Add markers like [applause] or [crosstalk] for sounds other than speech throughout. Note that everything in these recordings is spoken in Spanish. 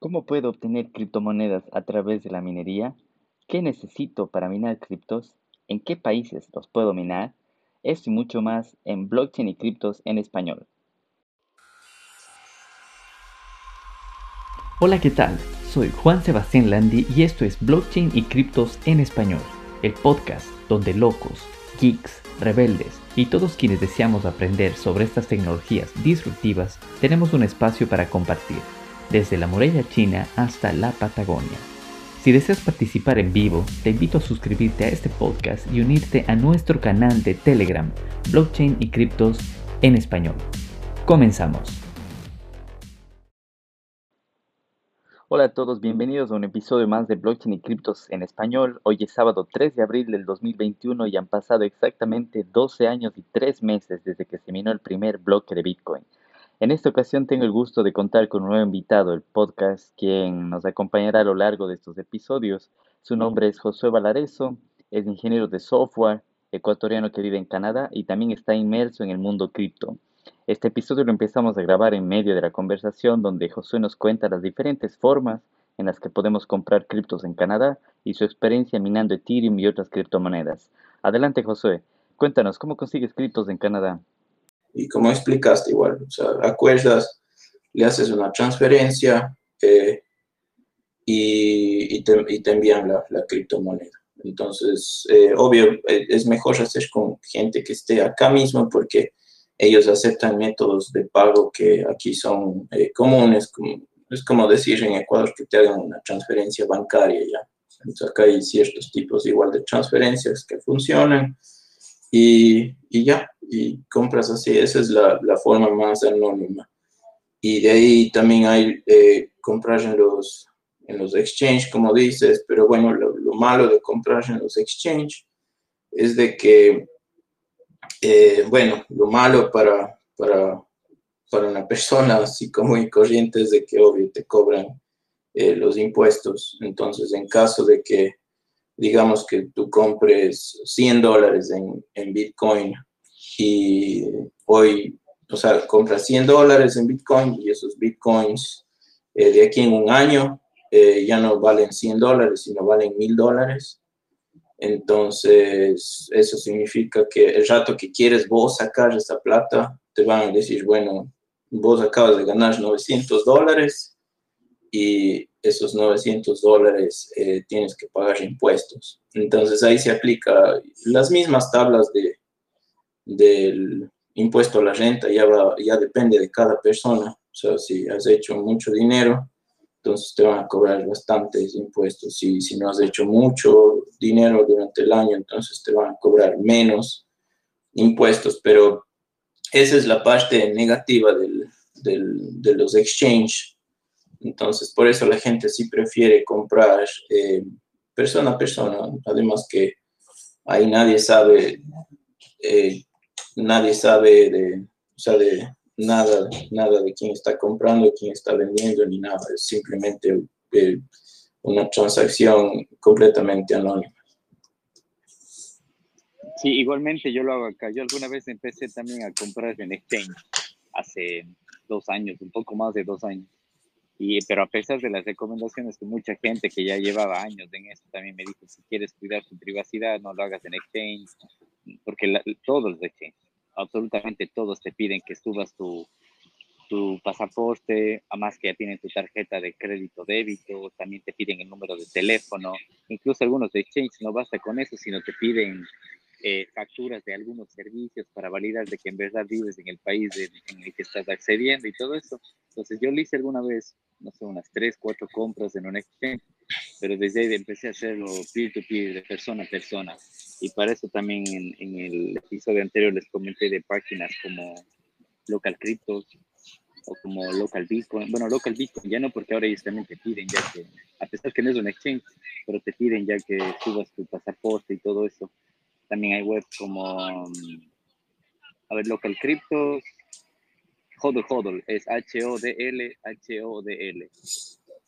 ¿Cómo puedo obtener criptomonedas a través de la minería? ¿Qué necesito para minar criptos? ¿En qué países los puedo minar? Esto y mucho más en Blockchain y Criptos en español. Hola, ¿qué tal? Soy Juan Sebastián Landi y esto es Blockchain y Criptos en español, el podcast donde locos, geeks, rebeldes y todos quienes deseamos aprender sobre estas tecnologías disruptivas tenemos un espacio para compartir desde la muralla china hasta la Patagonia. Si deseas participar en vivo, te invito a suscribirte a este podcast y unirte a nuestro canal de Telegram, Blockchain y Criptos en español. Comenzamos. Hola a todos, bienvenidos a un episodio más de Blockchain y Criptos en español. Hoy es sábado 3 de abril del 2021 y han pasado exactamente 12 años y 3 meses desde que se minó el primer bloque de Bitcoin. En esta ocasión tengo el gusto de contar con un nuevo invitado del podcast, quien nos acompañará a lo largo de estos episodios. Su nombre es Josué Valareso, es ingeniero de software, ecuatoriano que vive en Canadá y también está inmerso en el mundo cripto. Este episodio lo empezamos a grabar en medio de la conversación donde Josué nos cuenta las diferentes formas en las que podemos comprar criptos en Canadá y su experiencia minando Ethereum y otras criptomonedas. Adelante Josué, cuéntanos cómo consigues criptos en Canadá. Y como explicaste igual, o sea, acuerdas, le haces una transferencia eh, y, te, y, te, envían la, la criptomoneda. Entonces, eh, obvio, eh, es mejor hacer con gente que esté acá mismo porque ellos aceptan métodos de pago que aquí son comunes. Como, es como decir en Ecuador que te hagan una transferencia bancaria ya. Entonces, acá hay ciertos tipos igual de transferencias que funcionan y, y ya, y compras así, esa es la, la, forma más anónima. Y de ahí también hay eh, comprar en los, en los exchange, como dices, pero bueno, lo, malo de comprar en los exchange es de que, eh, bueno, lo malo para, para, para una persona así como y corriente es de que obvio te cobran eh, los impuestos. Entonces, en caso de que digamos que tú compres 100 dólares en, en, Bitcoin y hoy, o sea, compras 100 dólares en Bitcoin y esos Bitcoins eh, de aquí en un año eh, ya no valen 100 dólares, sino valen 1000 dólares. Entonces, eso significa que el rato que quieres vos sacar esa plata, te van a decir, bueno, vos acabas de ganar 900 dólares y esos 900 dólares eh, tienes que pagar impuestos. Entonces ahí se aplica las mismas tablas de, del impuesto a la renta, ya, ya depende de cada persona. O sea, si has hecho mucho dinero, entonces te van a cobrar bastantes impuestos. Si, si no has hecho mucho dinero durante el año, entonces te van a cobrar menos impuestos. Pero esa es la parte negativa del, del, de los exchange entonces, por eso la gente sí prefiere comprar eh, persona a persona. Además que ahí nadie sabe, eh, nadie sabe de, nada, nada de quién está comprando, quién está vendiendo, ni nada. Es simplemente eh, una transacción completamente anónima. Sí, igualmente yo lo hago acá. Yo alguna vez empecé también a comprar en exchange hace dos años, un poco más de dos años. Y, pero a pesar de las recomendaciones que mucha gente que ya llevaba años en esto también me dijo, si quieres cuidar tu privacidad, no lo hagas en exchange, porque todos los exchange, absolutamente todos te piden que subas tu, tu pasaporte, además que ya tienen tu tarjeta de crédito débito, también te piden el número de teléfono, incluso algunos de exchange no basta con eso, sino te piden eh, facturas de algunos servicios para validar de que en verdad vives en el país en el que estás accediendo y todo eso. Entonces yo lo hice alguna vez, no sé, unas tres, cuatro compras en un exchange, pero desde ahí empecé a hacerlo peer-to-peer, de persona a persona. Y para eso también en, en, el episodio anterior les comenté de páginas como Local Cryptos o como Local Bitcoin. Bueno, Local Bitcoin ya no, porque ahora ellos también te piden, ya que, a pesar que no es un exchange, pero te piden ya que subas tu pasaporte y todo eso. También hay webs como, mm, a ver, Local Cryptos, Hodl Hodl, es H-O-D-L, H-O-D-L.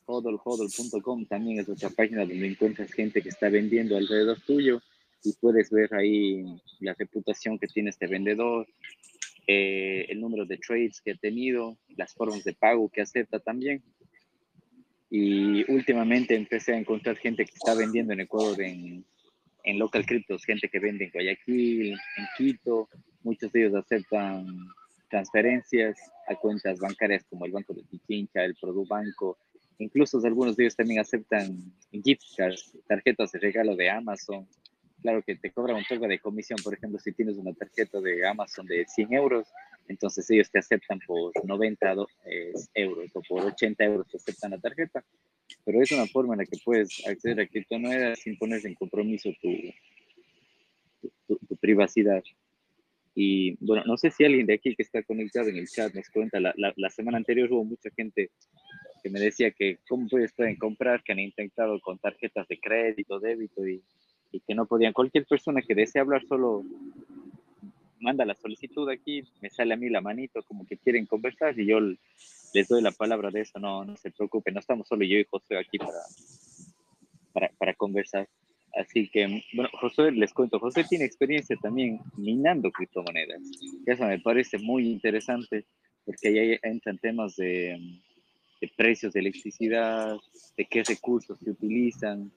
HODL, también es otra página donde encuentras gente que está vendiendo alrededor tuyo y puedes ver ahí la reputación que tiene este vendedor, eh, el número de trades que ha tenido, las formas de pago que acepta también. Y últimamente empecé a encontrar gente que está vendiendo en Ecuador en, en local cryptos, gente que vende en Guayaquil, en Quito. Muchos de ellos aceptan transferencias a cuentas bancarias como el Banco de Pichincha, el Produbanco. Incluso algunos de ellos también aceptan gift cards, tarjetas de regalo de Amazon. Claro que te cobran un poco de comisión, por ejemplo, si tienes una tarjeta de Amazon de 100 euros, entonces ellos te aceptan por 90 eh, euros o por 80 euros te aceptan la tarjeta. Pero es una forma en la que puedes acceder a criptomonedas sin poner en compromiso tu, privacidad. Y bueno, no sé si alguien de aquí que está conectado en el chat nos cuenta, la, la, semana anterior hubo mucha gente que me decía que cómo pueden comprar, que han intentado con tarjetas de crédito, débito y, y que no podían. Cualquier persona que desee hablar solo manda la solicitud aquí, me sale a mí la manito como que quieren conversar y yo les doy la palabra de eso, no, no se preocupe, no estamos solo yo y José aquí para, para, para conversar. Así que, bueno, José, les cuento, José tiene experiencia también minando criptomonedas. Eso me parece muy interesante porque ahí entran temas de, de precios de electricidad, de qué recursos se utilizan,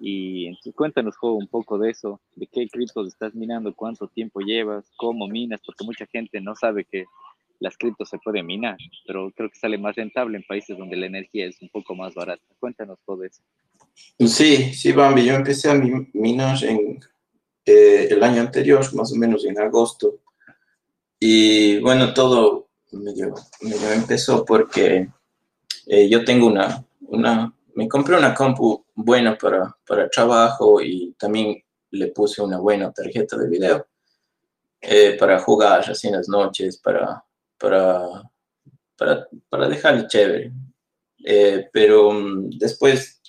y cuéntanos un poco de eso, de qué criptos estás minando, cuánto tiempo llevas, cómo minas, porque mucha gente no sabe que las criptos se pueden minar, pero creo que sale más rentable en países donde la energía es un poco más barata. Cuéntanos todo eso. Sí, sí, Bambi, yo empecé a minar en eh, el año anterior, más o menos en agosto, y bueno, todo medio empezó porque eh, yo tengo una, una me compré una compu buena para, para trabajo y también le puse una buena tarjeta de video eh, para jugar así en las noches, para, para, para, para dejarle chévere. Eh, pero mm, después,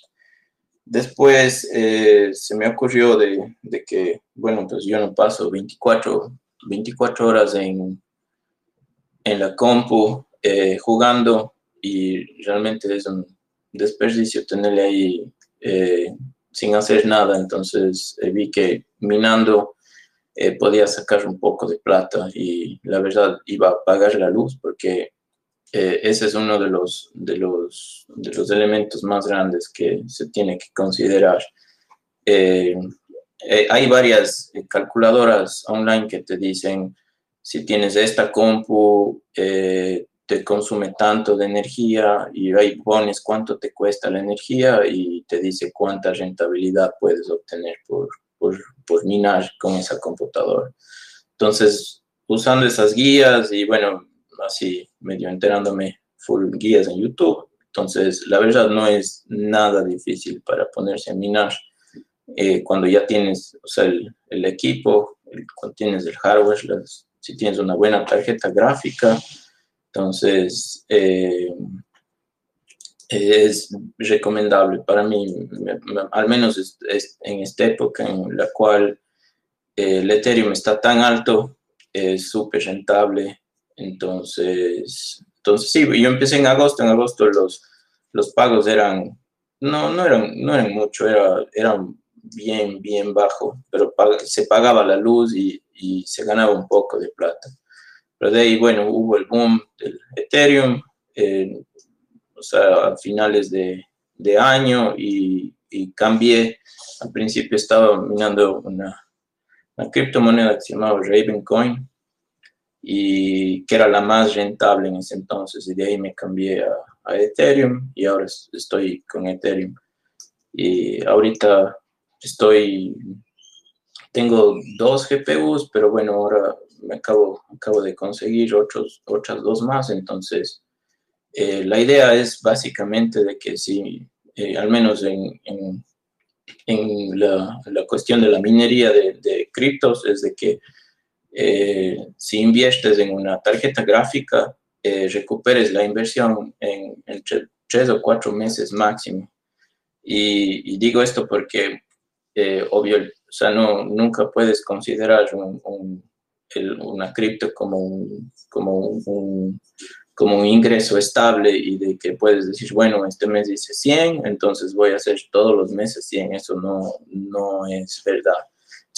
después eh, se me ocurrió de, de, que, bueno, pues yo no paso 24, 24 horas en, en la compu jugando y realmente es un desperdicio tenerle ahí eh, sin hacer nada. Entonces eh, vi que minando eh, podía sacar un poco de plata y la verdad iba a pagar la luz porque ese es uno de los, de, los, de los elementos más grandes que se tiene que considerar. hay varias calculadoras online que te dicen si tienes esta compu, te consume tanto de energía y ahí pones cuánto te cuesta la energía y te dice cuánta rentabilidad puedes obtener por, por, por minar con esa computadora. Entonces, usando esas guías y bueno, así medio enterándome full guías en YouTube. Entonces, la verdad no es nada difícil para ponerse a minar. Eh, cuando ya tienes o sea, el, equipo, cuando tienes el hardware, si tienes una buena tarjeta gráfica, entonces, eh, es recomendable para mí, al menos en esta época en la cual el Ethereum está tan alto, es súper rentable. Entonces, entonces, sí, yo empecé en agosto, en agosto los, los pagos eran, no, no eran, no eran mucho, era, eran bien, bien bajo, pero se pagaba la luz y, y se ganaba un poco de plata. Pero de ahí, bueno, hubo el boom del Ethereum, eh, o sea, a finales de, de año y, y, cambié. Al principio estaba minando una, una criptomoneda que se llamaba Ravencoin y que era la más rentable en ese entonces y de ahí me cambié a, a Ethereum y ahora estoy con Ethereum. Y ahorita estoy, tengo dos GPUs, pero bueno, ahora me acabo, acabo de conseguir otros, otras dos más, entonces eh, la idea es básicamente de que si, eh, al menos en, en, en la, la, cuestión de la minería de, de criptos, es de que eh, si inviertes en una tarjeta gráfica, recuperes la inversión en tres o cuatro meses máximo. Y, y digo esto porque, obvio, o sea, no, nunca puedes considerar un una cripto como un, como, un, como un ingreso estable y de que puedes decir, bueno, este mes dice 100, entonces voy a hacer todos los meses 100. Eso no, no es verdad.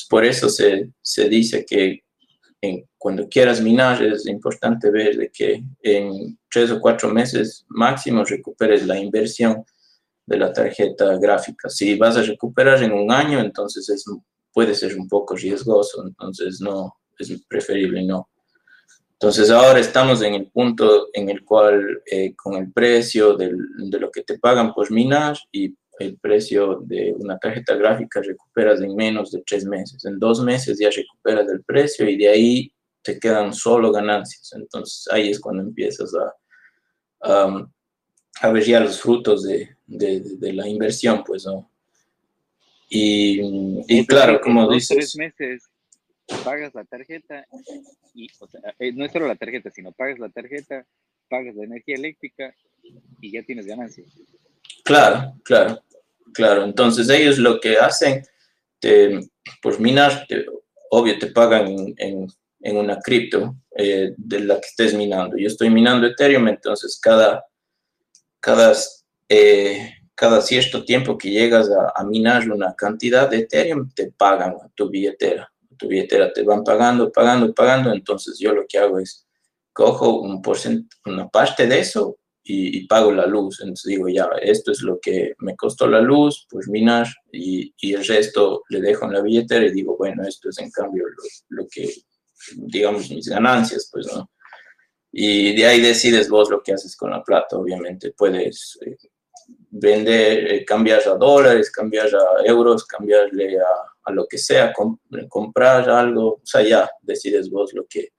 Por eso se, se dice que en, cuando quieras minar es importante ver de que en tres o cuatro meses máximo recuperes la inversión de la tarjeta gráfica. Si vas a recuperar en un año, entonces es, puede ser un poco riesgoso, entonces no, es preferible no. Entonces ahora estamos en el punto en el cual eh, con el precio de lo que te pagan por minar y el precio de una tarjeta gráfica recuperas en menos de tres meses. En dos meses ya recuperas el precio y de ahí te quedan solo ganancias. Entonces ahí es cuando empiezas a, a ver ya los frutos de, de, la inversión, pues, ¿no? Y, y claro, como dices... Tres meses pagas la tarjeta y, o sea, eh, no es solo la tarjeta, sino pagas la tarjeta, pagas la energía eléctrica y ya tienes ganancias. Claro, claro, claro. Entonces ellos lo que hacen, te, pues minar, obvio te pagan en, en, una cripto eh, de la que estés minando. Yo estoy minando Ethereum, entonces cada, cada, eh, cada cierto tiempo que llegas a, a minar una cantidad de Ethereum, te pagan tu billetera tu billetera te van pagando, pagando, pagando, entonces yo lo que hago es cojo un una parte de eso y, pago la luz. Entonces digo, ya, esto es lo que me costó la luz, pues minar, y, y el resto le dejo en la billetera y digo, bueno, esto es en cambio lo, lo que, digamos, mis ganancias, pues, ¿no? Y de ahí decides vos lo que haces con la plata, obviamente. Puedes eh, vender, eh, cambiar a dólares, cambiar a euros, cambiarle a, a lo que sea, comprar algo, o sea, ya decides vos lo que,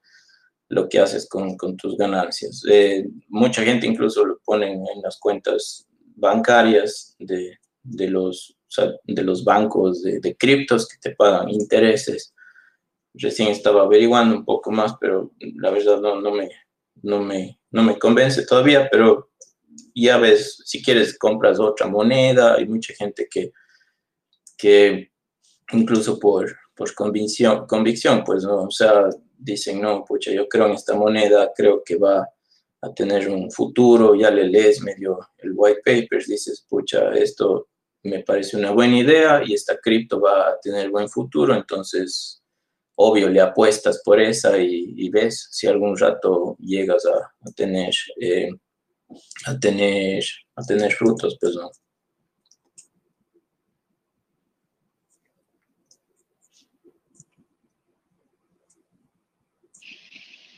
lo que haces con, con tus ganancias. Eh, mucha gente incluso lo pone en las cuentas bancarias de, de los, de los bancos de, de, criptos que te pagan intereses. Recién estaba averiguando un poco más, pero la verdad no, no, me, no, me, no me convence todavía, pero ya ves, si quieres compras otra moneda, hay mucha gente que, que incluso por, por convicción, convicción, pues, ¿no? O sea, dicen, no, pucha, yo creo en esta moneda, creo que va a tener un futuro, ya le lees medio el white papers, dices, pucha, esto me parece una buena idea y esta cripto va a tener buen futuro, entonces, obvio, le apuestas por esa y, ves si algún rato llegas a, tener, eh, a, tener, a tener frutos, pues, ¿no?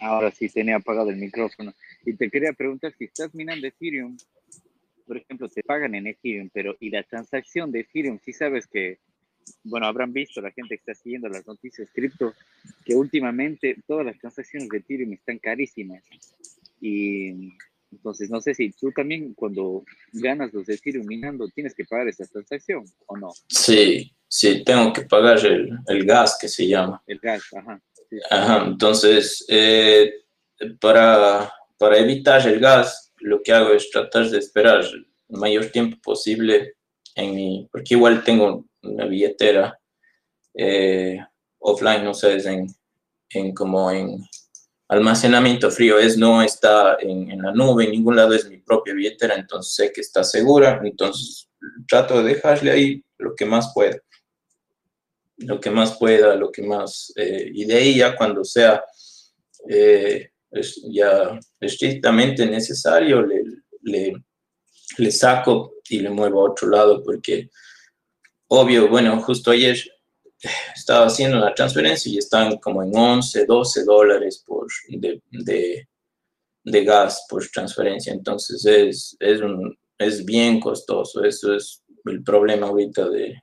Ahora sí tenía apagado el micrófono. Y te quería preguntar si estás minando Ethereum, por ejemplo, te pagan en Ethereum, pero y la transacción de Ethereum, si sabes que, bueno, habrán visto la gente que está siguiendo las noticias cripto, que últimamente todas las transacciones de Ethereum están carísimas. Y entonces, no sé si tú también cuando ganas los de Ethereum minando, tienes que pagar esa transacción o no. Sí, sí, tengo que pagar el, el gas que se llama. El gas, ajá. Ajá, entonces, eh, para, para evitar el gas, lo que hago es tratar de esperar el mayor tiempo posible en mi, porque igual tengo una billetera eh, offline, no sé, en, en como en almacenamiento frío, es no está en, en, la nube, en ningún lado es mi propia billetera, entonces sé que está segura, entonces trato de dejarle ahí lo que más pueda lo que más pueda, lo que más, eh, y de ahí ya cuando sea eh, ya estrictamente necesario, le, le, saco y le muevo a otro lado, porque obvio, bueno, justo ayer estaba haciendo la transferencia y están como en 11, 12 dólares por, de, de, gas por transferencia, entonces es, es, es bien costoso, eso es el problema ahorita de,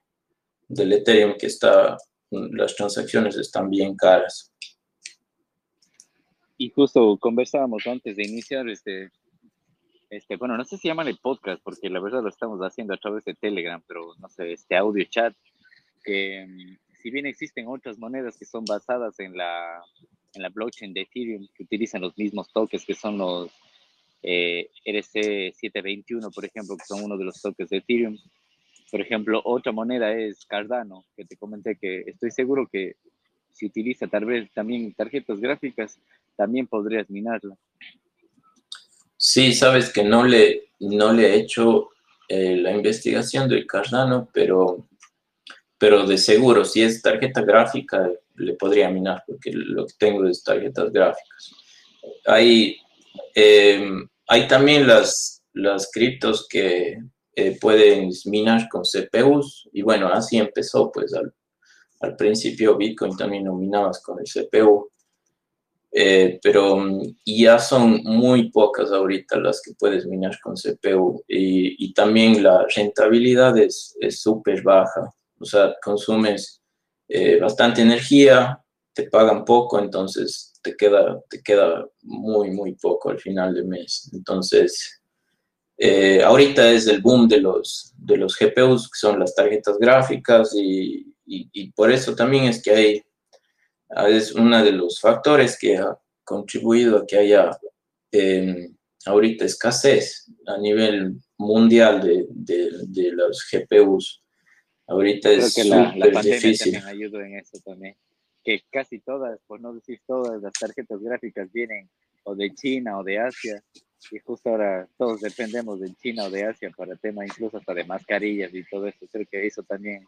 del Ethereum que está, las transacciones están bien caras. Y justo conversábamos antes de iniciar este, este, bueno, no sé si llaman el podcast, porque la verdad lo estamos haciendo a través de Telegram, pero no sé, este audio chat, que mm, si bien existen otras monedas que son basadas en la, en la blockchain de Ethereum, que utilizan los mismos tokens que son los eh, RC721, por ejemplo, que son uno de los tokens de Ethereum, por ejemplo, otra moneda es Cardano, que te comenté que estoy seguro que si utiliza tal vez también tarjetas gráficas, también podrías minarla. Sí, sabes que no le, no le he hecho eh, la investigación del Cardano, pero, pero de seguro, si es tarjeta gráfica, le podría minar, porque lo que tengo es tarjetas gráficas. Hay, eh, hay también las, las criptos que eh, minar con CPUs y bueno, así empezó pues al, al principio Bitcoin también lo minabas con el CPU. Eh, pero ya son muy pocas ahorita las que puedes minar con CPU y, y también la rentabilidad es súper baja, o sea, consumes eh, bastante energía, te pagan poco, entonces te queda, te queda muy, muy poco al final del mes. Entonces, eh, ahorita es el boom de los, de los GPUs, que son las tarjetas gráficas, y, y por eso también es que hay es uno de los factores que ha contribuido a que haya em, ahorita escasez a nivel mundial de, de, los GPUs. Ahorita es que la, la pandemia difícil. también ayudó en eso también. Que casi todas, por no decir todas, las tarjetas gráficas vienen o de China o de Asia. Y justo ahora todos dependemos de China o de Asia para temas incluso hasta de mascarillas y todo eso. Creo que eso también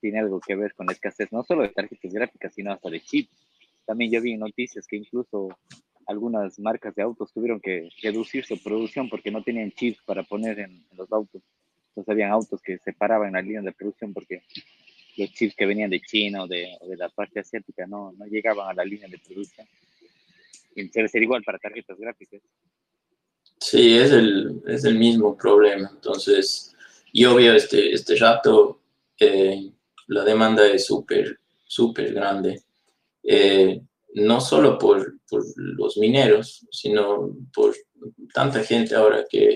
tiene algo que ver con la escasez, no solo de tarjetas gráficas, sino hasta de chips. También yo vi noticias que incluso algunas marcas de autos tuvieron que reducir su producción porque no tenían chips para poner en, los autos. Entonces habían autos que se paraban en la línea de producción porque los chips que venían de China o de, la parte asiática no, no, llegaban a la línea de producción. Y debe ser igual para tarjetas gráficas. Sí, es el, es el mismo problema. Entonces, yo veo este, este rato eh, la demanda es súper, súper grande. Eh, no solo por, por, los mineros, sino por tanta gente ahora que,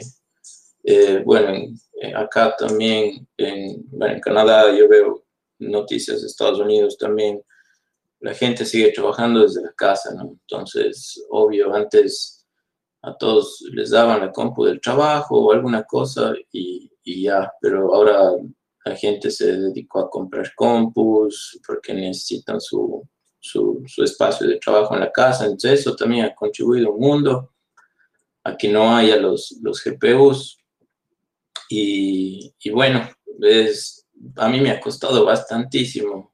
eh, bueno, acá también, en, en Canadá yo veo noticias de Estados Unidos también, la gente sigue trabajando desde la casa, ¿no? Entonces, obvio, antes a todos les daban la compu del trabajo o alguna cosa y, y ya, pero ahora la gente se dedicó a comprar compus porque necesitan su, su, su, espacio de trabajo en la casa. Entonces eso también ha contribuido un mundo a que no haya los, los GPUs. Y, y bueno, es, a mí me ha costado bastantísimo,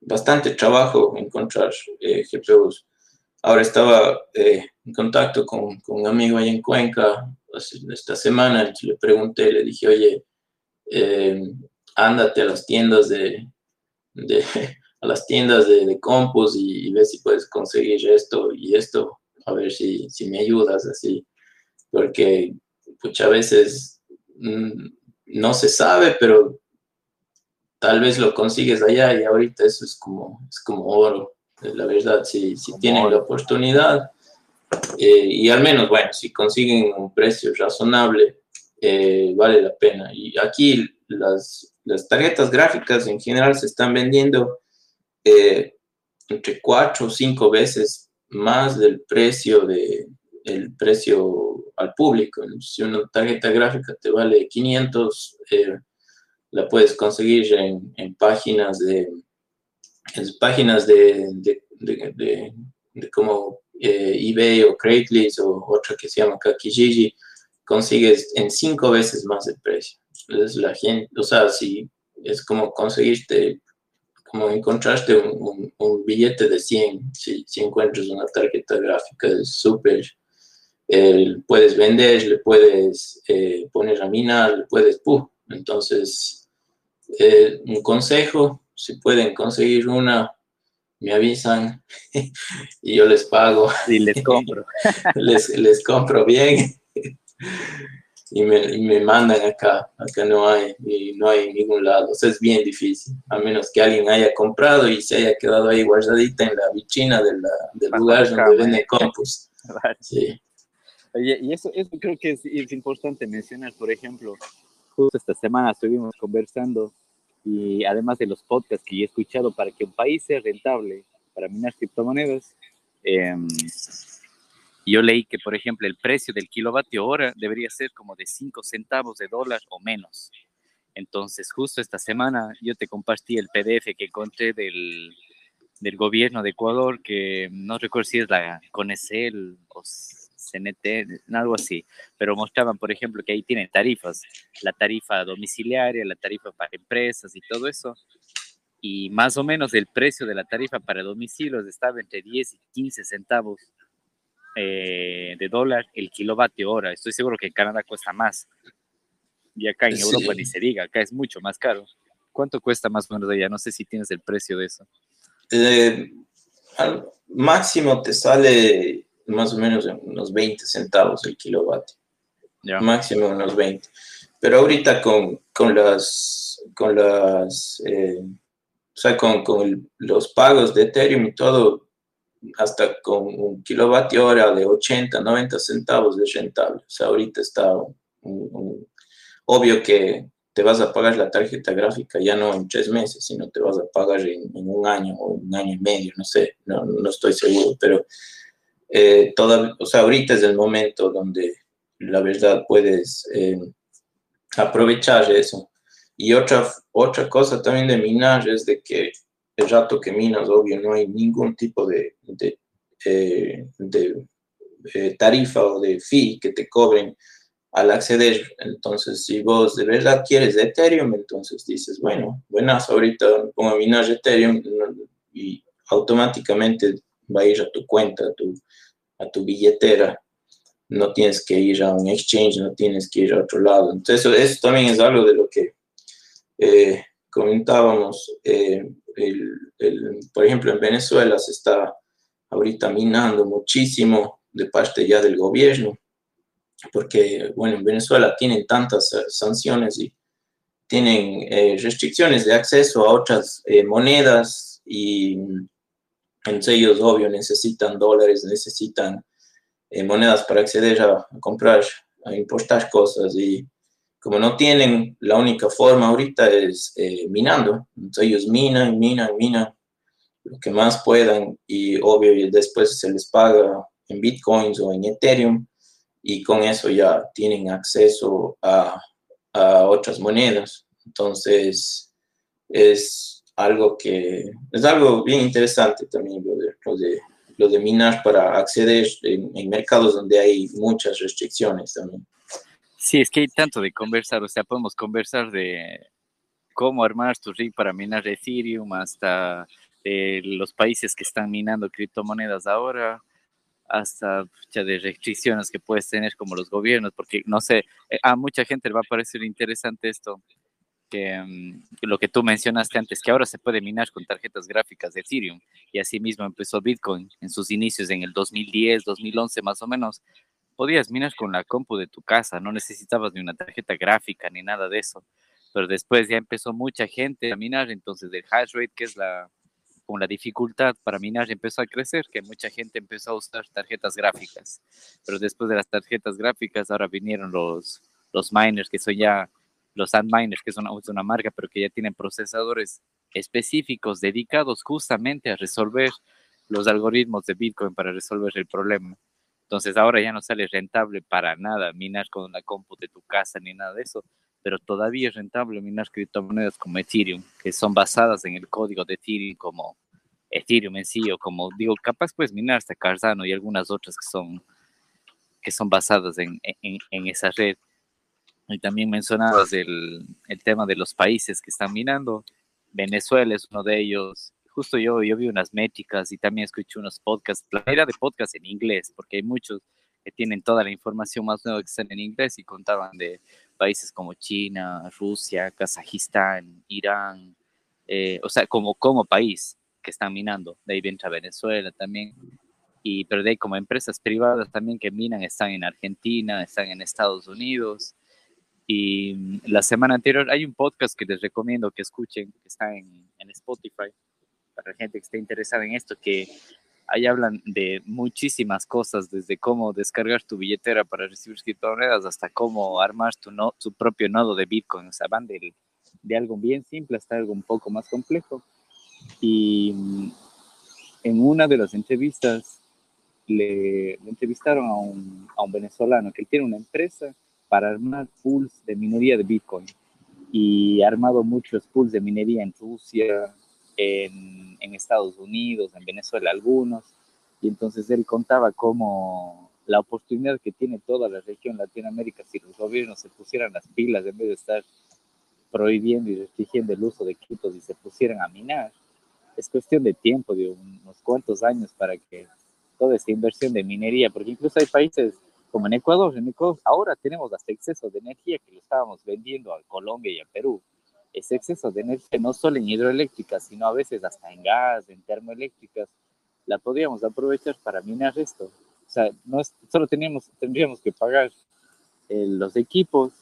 bastante trabajo encontrar eh, GPUs. Ahora estaba eh, en contacto con, con, un amigo ahí en Cuenca esta semana, le pregunté, le dije, oye, eh, ándate a las tiendas de, [laughs] a las tiendas de, de compus y, ve si puedes conseguir esto y esto, a ver si, si me ayudas así, porque muchas veces mm, no se sabe, pero tal vez lo consigues allá y ahorita eso es como, es como oro, la verdad, si, si tienen la oportunidad. Eh, y al menos, bueno, si consiguen un precio razonable, eh, vale la pena. Y aquí las, las, tarjetas gráficas en general se están vendiendo eh, entre cuatro o cinco veces más del precio de el precio al público. Si una tarjeta gráfica te vale 500, eh, la puedes conseguir en, en páginas de en páginas de, de, de, de como eBay o Craigslist o otra que se llama Kakijiji consigues en cinco veces más el precio. Entonces la gente, o sea, si es como conseguiste, como encontraste un, un, billete de 100, si, si, encuentras una tarjeta gráfica, súper, eh, puedes vender, le puedes eh, poner a minar, le puedes, ¡pum! Entonces, eh, un consejo, si pueden conseguir una, me avisan [laughs] y yo les pago. Y les compro. [laughs] les, les compro bien y me, me, mandan acá, acá no hay, y no hay ningún lado, es bien difícil, a menos que alguien haya comprado y se haya quedado ahí guardadita en la vitrina de del lugar donde vende compus. Sí. Oye, y eso, eso creo que es, es, importante mencionar, por ejemplo, justo esta semana estuvimos conversando y además de los podcasts que he escuchado para que un país sea rentable para minar criptomonedas, eh, yo leí que, por ejemplo, el precio del kilovatio hora debería ser como de 5 centavos de dólar o menos. Entonces, justo esta semana yo te compartí el PDF que encontré del, del gobierno de Ecuador, que no recuerdo si es la CONECEL o CNT, algo así, pero mostraban, por ejemplo, que ahí tienen tarifas, la tarifa domiciliaria, la tarifa para empresas y todo eso, y más o menos el precio de la tarifa para domicilios estaba entre 10 y 15 centavos eh, de dólar el kilovatio hora. Estoy seguro que en Canadá cuesta más. Y acá en Europa ni se diga, acá es mucho más caro. ¿Cuánto cuesta más o menos allá? No sé si tienes el precio de eso. Eh, al máximo te sale más o menos unos 20 centavos el kilovatio. Máximo unos 20. Pero ahorita con, con las, con las, eh, o sea, con, con los pagos de Ethereum y todo, hasta con un kilovatio hora de 80, 90 centavos es rentable. O sea, ahorita está obvio que te vas a pagar la tarjeta gráfica ya no en tres meses, sino te vas a pagar en, un año o un año y medio, no sé, no, no estoy seguro, pero eh, toda, o sea, ahorita es el momento donde la verdad puedes eh, aprovechar eso. Y otra, otra cosa también de minar es de que el rato que minas, obvio, no hay ningún tipo de, de, eh, de tarifa o de fee que te cobren al acceder. Entonces, si vos de verdad quieres Ethereum, entonces dices, bueno, buenas, ahorita pongo a minar Ethereum y automáticamente va a ir a tu cuenta, a tu, a tu billetera. No tienes que ir a un exchange, no tienes que ir a otro lado. Entonces, eso, también es algo de lo que eh, comentábamos. Eh, por ejemplo, en Venezuela se está ahorita minando muchísimo de parte ya del gobierno porque, bueno, en Venezuela tienen tantas sanciones y tienen eh, restricciones de acceso a otras eh, monedas y entre ellos, obvio, necesitan dólares, necesitan monedas para acceder a, comprar, a importar cosas y como no tienen, la única forma ahorita es minando. Entonces ellos minan, minan, minan lo que más puedan y obvio después se les paga en bitcoins o en Ethereum y con eso ya tienen acceso a, a otras monedas. Entonces, es algo que es algo bien interesante también lo de, lo de, lo minar para acceder en, en, mercados donde hay muchas restricciones también. Sí, es que hay tanto de conversar, o sea, podemos conversar de cómo armar tu rig para minar Ethereum hasta eh, los países que están minando criptomonedas ahora, hasta de restricciones que puedes tener como los gobiernos, porque no sé, eh, a mucha gente le va a parecer interesante esto, que mm, lo que tú mencionaste antes, que ahora se puede minar con tarjetas gráficas de Ethereum, y así mismo empezó Bitcoin en sus inicios en el 2010, 2011 más o menos. Podías minar con la compu de tu casa, no necesitabas ni una tarjeta gráfica ni nada de eso, pero después ya empezó mucha gente a minar, entonces el hash rate, que es la, con la dificultad para minar empezó a crecer, que mucha gente empezó a usar tarjetas gráficas. Pero después de las tarjetas gráficas, ahora vinieron los, los miners, que son ya los sand miners, que son una, una marca, pero que ya tienen procesadores específicos dedicados justamente a resolver los algoritmos de Bitcoin para resolver el problema. Entonces ahora ya no sale rentable para nada minar con la compu de tu casa ni nada de eso, pero todavía es rentable minar criptomonedas como Ethereum, que son basadas en el código de Ethereum como Ethereum en sí, o como digo, capaz puedes minar hasta Cardano y algunas otras que son, que son basadas en, en, en esa red. Y también mencionabas el, el, tema de los países que están minando. Venezuela es uno de ellos. Justo yo, yo vi unas métricas y también escuché unos podcasts, la era de podcast en inglés, porque hay muchos que tienen toda la información más nueva que están en inglés y contaban de países como China, Rusia, Kazajistán, Irán, eh, o sea, como, como país que están minando. De ahí entra Venezuela también. Y, pero de ahí como empresas privadas también que minan están en Argentina, están en Estados Unidos. Y la semana anterior hay un podcast que les recomiendo que escuchen, que está en, en Spotify, para la gente que esté interesada en esto, que ahí hablan de muchísimas cosas, desde cómo descargar tu billetera para recibir criptomonedas hasta cómo armar tu, no, tu propio nodo de Bitcoin. O sea, van de, de algo bien simple hasta algo un poco más complejo. Y mm, en una de las entrevistas le, entrevistaron a un, a un, venezolano que tiene una empresa para armar pools de minería de Bitcoin. Y ha armado muchos pools de minería en Rusia, en, en, Estados Unidos, en Venezuela algunos, y entonces él contaba cómo la oportunidad que tiene toda la región Latinoamérica si los gobiernos se pusieran las pilas en vez de estar prohibiendo y restringiendo el uso de equipos y se pusieran a minar, es cuestión de tiempo, de unos cuantos años para que toda esta inversión de minería, porque incluso hay países como en Ecuador, en Ecuador ahora tenemos hasta exceso de energía que lo estábamos vendiendo a Colombia y a Perú. Ese exceso de energía no solo en hidroeléctricas, sino a veces hasta en gas, en termoeléctricas, la podríamos aprovechar para minar esto. O sea, no es, solo teníamos, tendríamos que pagar eh, los equipos,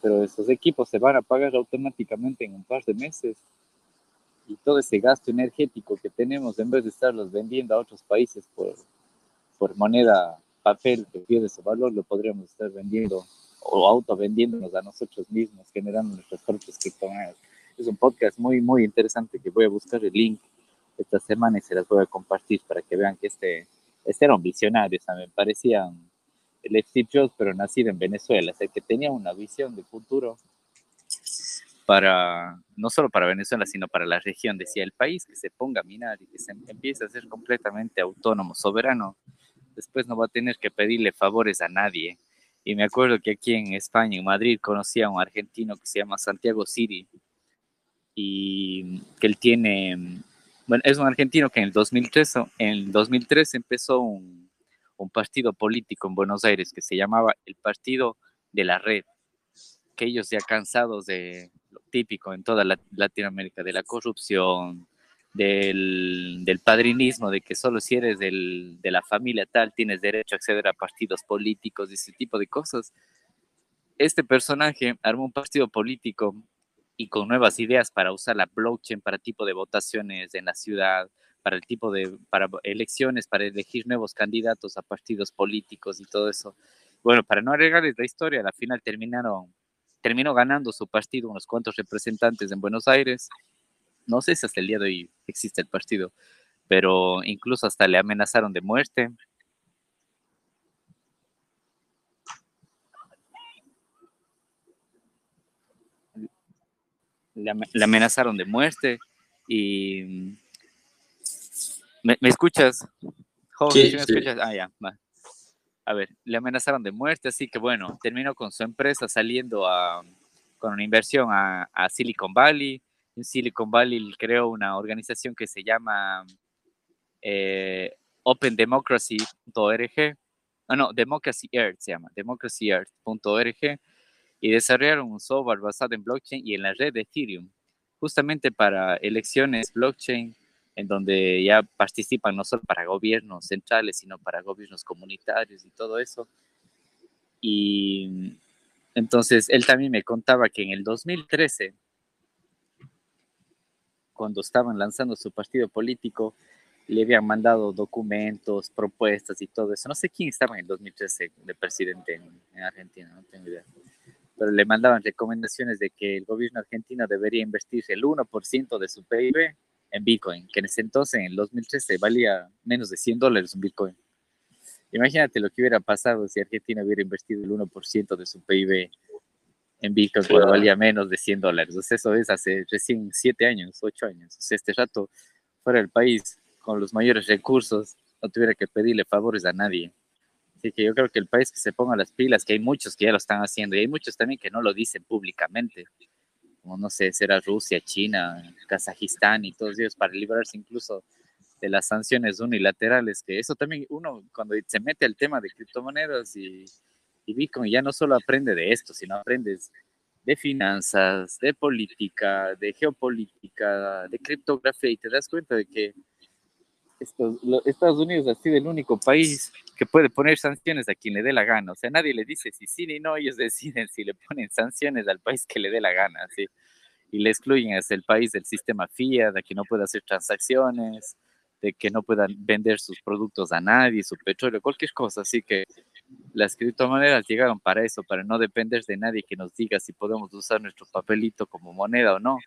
pero esos equipos se van a pagar automáticamente en un par de meses. Y todo ese gasto energético que tenemos, en vez de estarlos vendiendo a otros países por, por moneda papel que pierde su valor, lo podríamos estar vendiendo o auto vendiéndonos a nosotros mismos, generando nuestras propias criptomonedas. Es un podcast muy, muy interesante que voy a buscar el link esta semana y se las voy a compartir para que vean que este, este era un visionario, o sea, me parecía el Steve Jobs, pero nacido en Venezuela, o sea, que tenía una visión de futuro para, no solo para Venezuela, sino para la región. Decía, el país que se ponga a minar y que se empiece a ser completamente autónomo, soberano, después no va a tener que pedirle favores a nadie. Y me acuerdo que aquí en España, en Madrid, conocía a un argentino que se llama Santiago Siri y que él tiene, bueno, es un argentino que en el 2003, en el 2003 empezó un, un partido político en Buenos Aires que se llamaba el Partido de la Red, que ellos ya cansados de lo típico en toda Latinoamérica, de la corrupción, del, del, padrinismo, de que solo si eres del, de la familia tal tienes derecho a acceder a partidos políticos y ese tipo de cosas. Este personaje armó un partido político y con nuevas ideas para usar la blockchain para tipo de votaciones en la ciudad, para el tipo de, para elecciones, para elegir nuevos candidatos a partidos políticos y todo eso. Bueno, para no agregarles la historia, al final terminaron, terminó ganando su partido unos cuantos representantes en Buenos Aires. No sé si hasta el día de hoy existe el partido, pero incluso hasta le amenazaron de muerte. le amenazaron de muerte y ¿Me, escuchas? sí, me escuchas? Ah, ya, A ver, le amenazaron de muerte, así que bueno, terminó con su empresa saliendo a, con una inversión a, Silicon Valley. En Silicon Valley creó una organización que se llama eh, OpenDemocracy.org. Ah, no, Democracy Earth se llama, democracyearth.org. Y desarrollaron un software basado en blockchain y en la red de Ethereum, justamente para elecciones blockchain en donde ya participan no solo para gobiernos centrales, sino para gobiernos comunitarios y todo eso. Y entonces él también me contaba que en el 2013, cuando estaban lanzando su partido político, le habían mandado documentos, propuestas y todo eso. No sé quién estaba en el 2013 de presidente en, en Argentina, no tengo idea. Pero le mandaban recomendaciones de que el gobierno argentino debería invertir el 1% de su PIB en Bitcoin, que en ese entonces, en el 2013, valía menos de 100 dólares un Bitcoin. Imagínate lo que hubiera pasado si Argentina hubiera invertido el 1% de su PIB en Bitcoin cuando valía menos de 100 dólares. O eso es hace recién 7 años, 8 años. O sea, este rato fuera del país con los mayores recursos, no tuviera que pedirle favores a nadie. Así que yo creo que el país que se ponga las pilas, que hay muchos que ya lo están haciendo y hay muchos también que no lo dicen públicamente no sé, será Rusia, China, Kazajistán y todos ellos para librarse incluso de las sanciones unilaterales, que eso también uno cuando se mete al tema de criptomonedas y, y Bitcoin ya no solo aprende de esto, sino aprendes de finanzas, de política, de geopolítica, de criptografía y te das cuenta de que Estados Unidos ha sido el único país que puede poner sanciones a quien le dé la gana. O sea, nadie le dice si sí ni no, ellos deciden si le ponen sanciones al país que le dé la gana. ¿sí? Y le excluyen a el país del sistema FIA, de que no pueda hacer transacciones, de que no puedan vender sus productos a nadie, su petróleo, cualquier cosa. Así que las criptomonedas llegaron para eso, para no depender de nadie que nos diga si podemos usar nuestro papelito como moneda o no.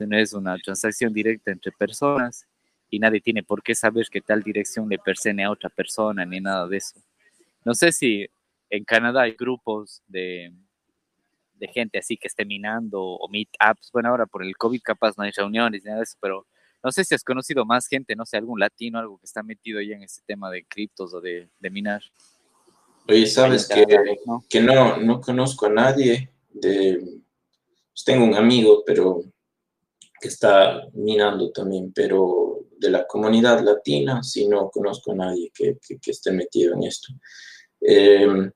no es una transacción directa entre personas y nadie tiene por qué saber que tal dirección le pertenece a otra persona ni nada de eso. No sé si en Canadá hay grupos de, gente así que esté minando o meetups. Bueno, ahora por el COVID capaz no hay reuniones ni nada de eso, pero no sé si has conocido más gente, no sé, algún latino, algo que está metido ya en ese tema de criptos o de, de minar. Oye, sabes que, ¿no? que no, no conozco a nadie de... Pues tengo un amigo, pero que está minando también, pero de la comunidad latina sí no conozco a nadie que, que, esté metido en esto. Em,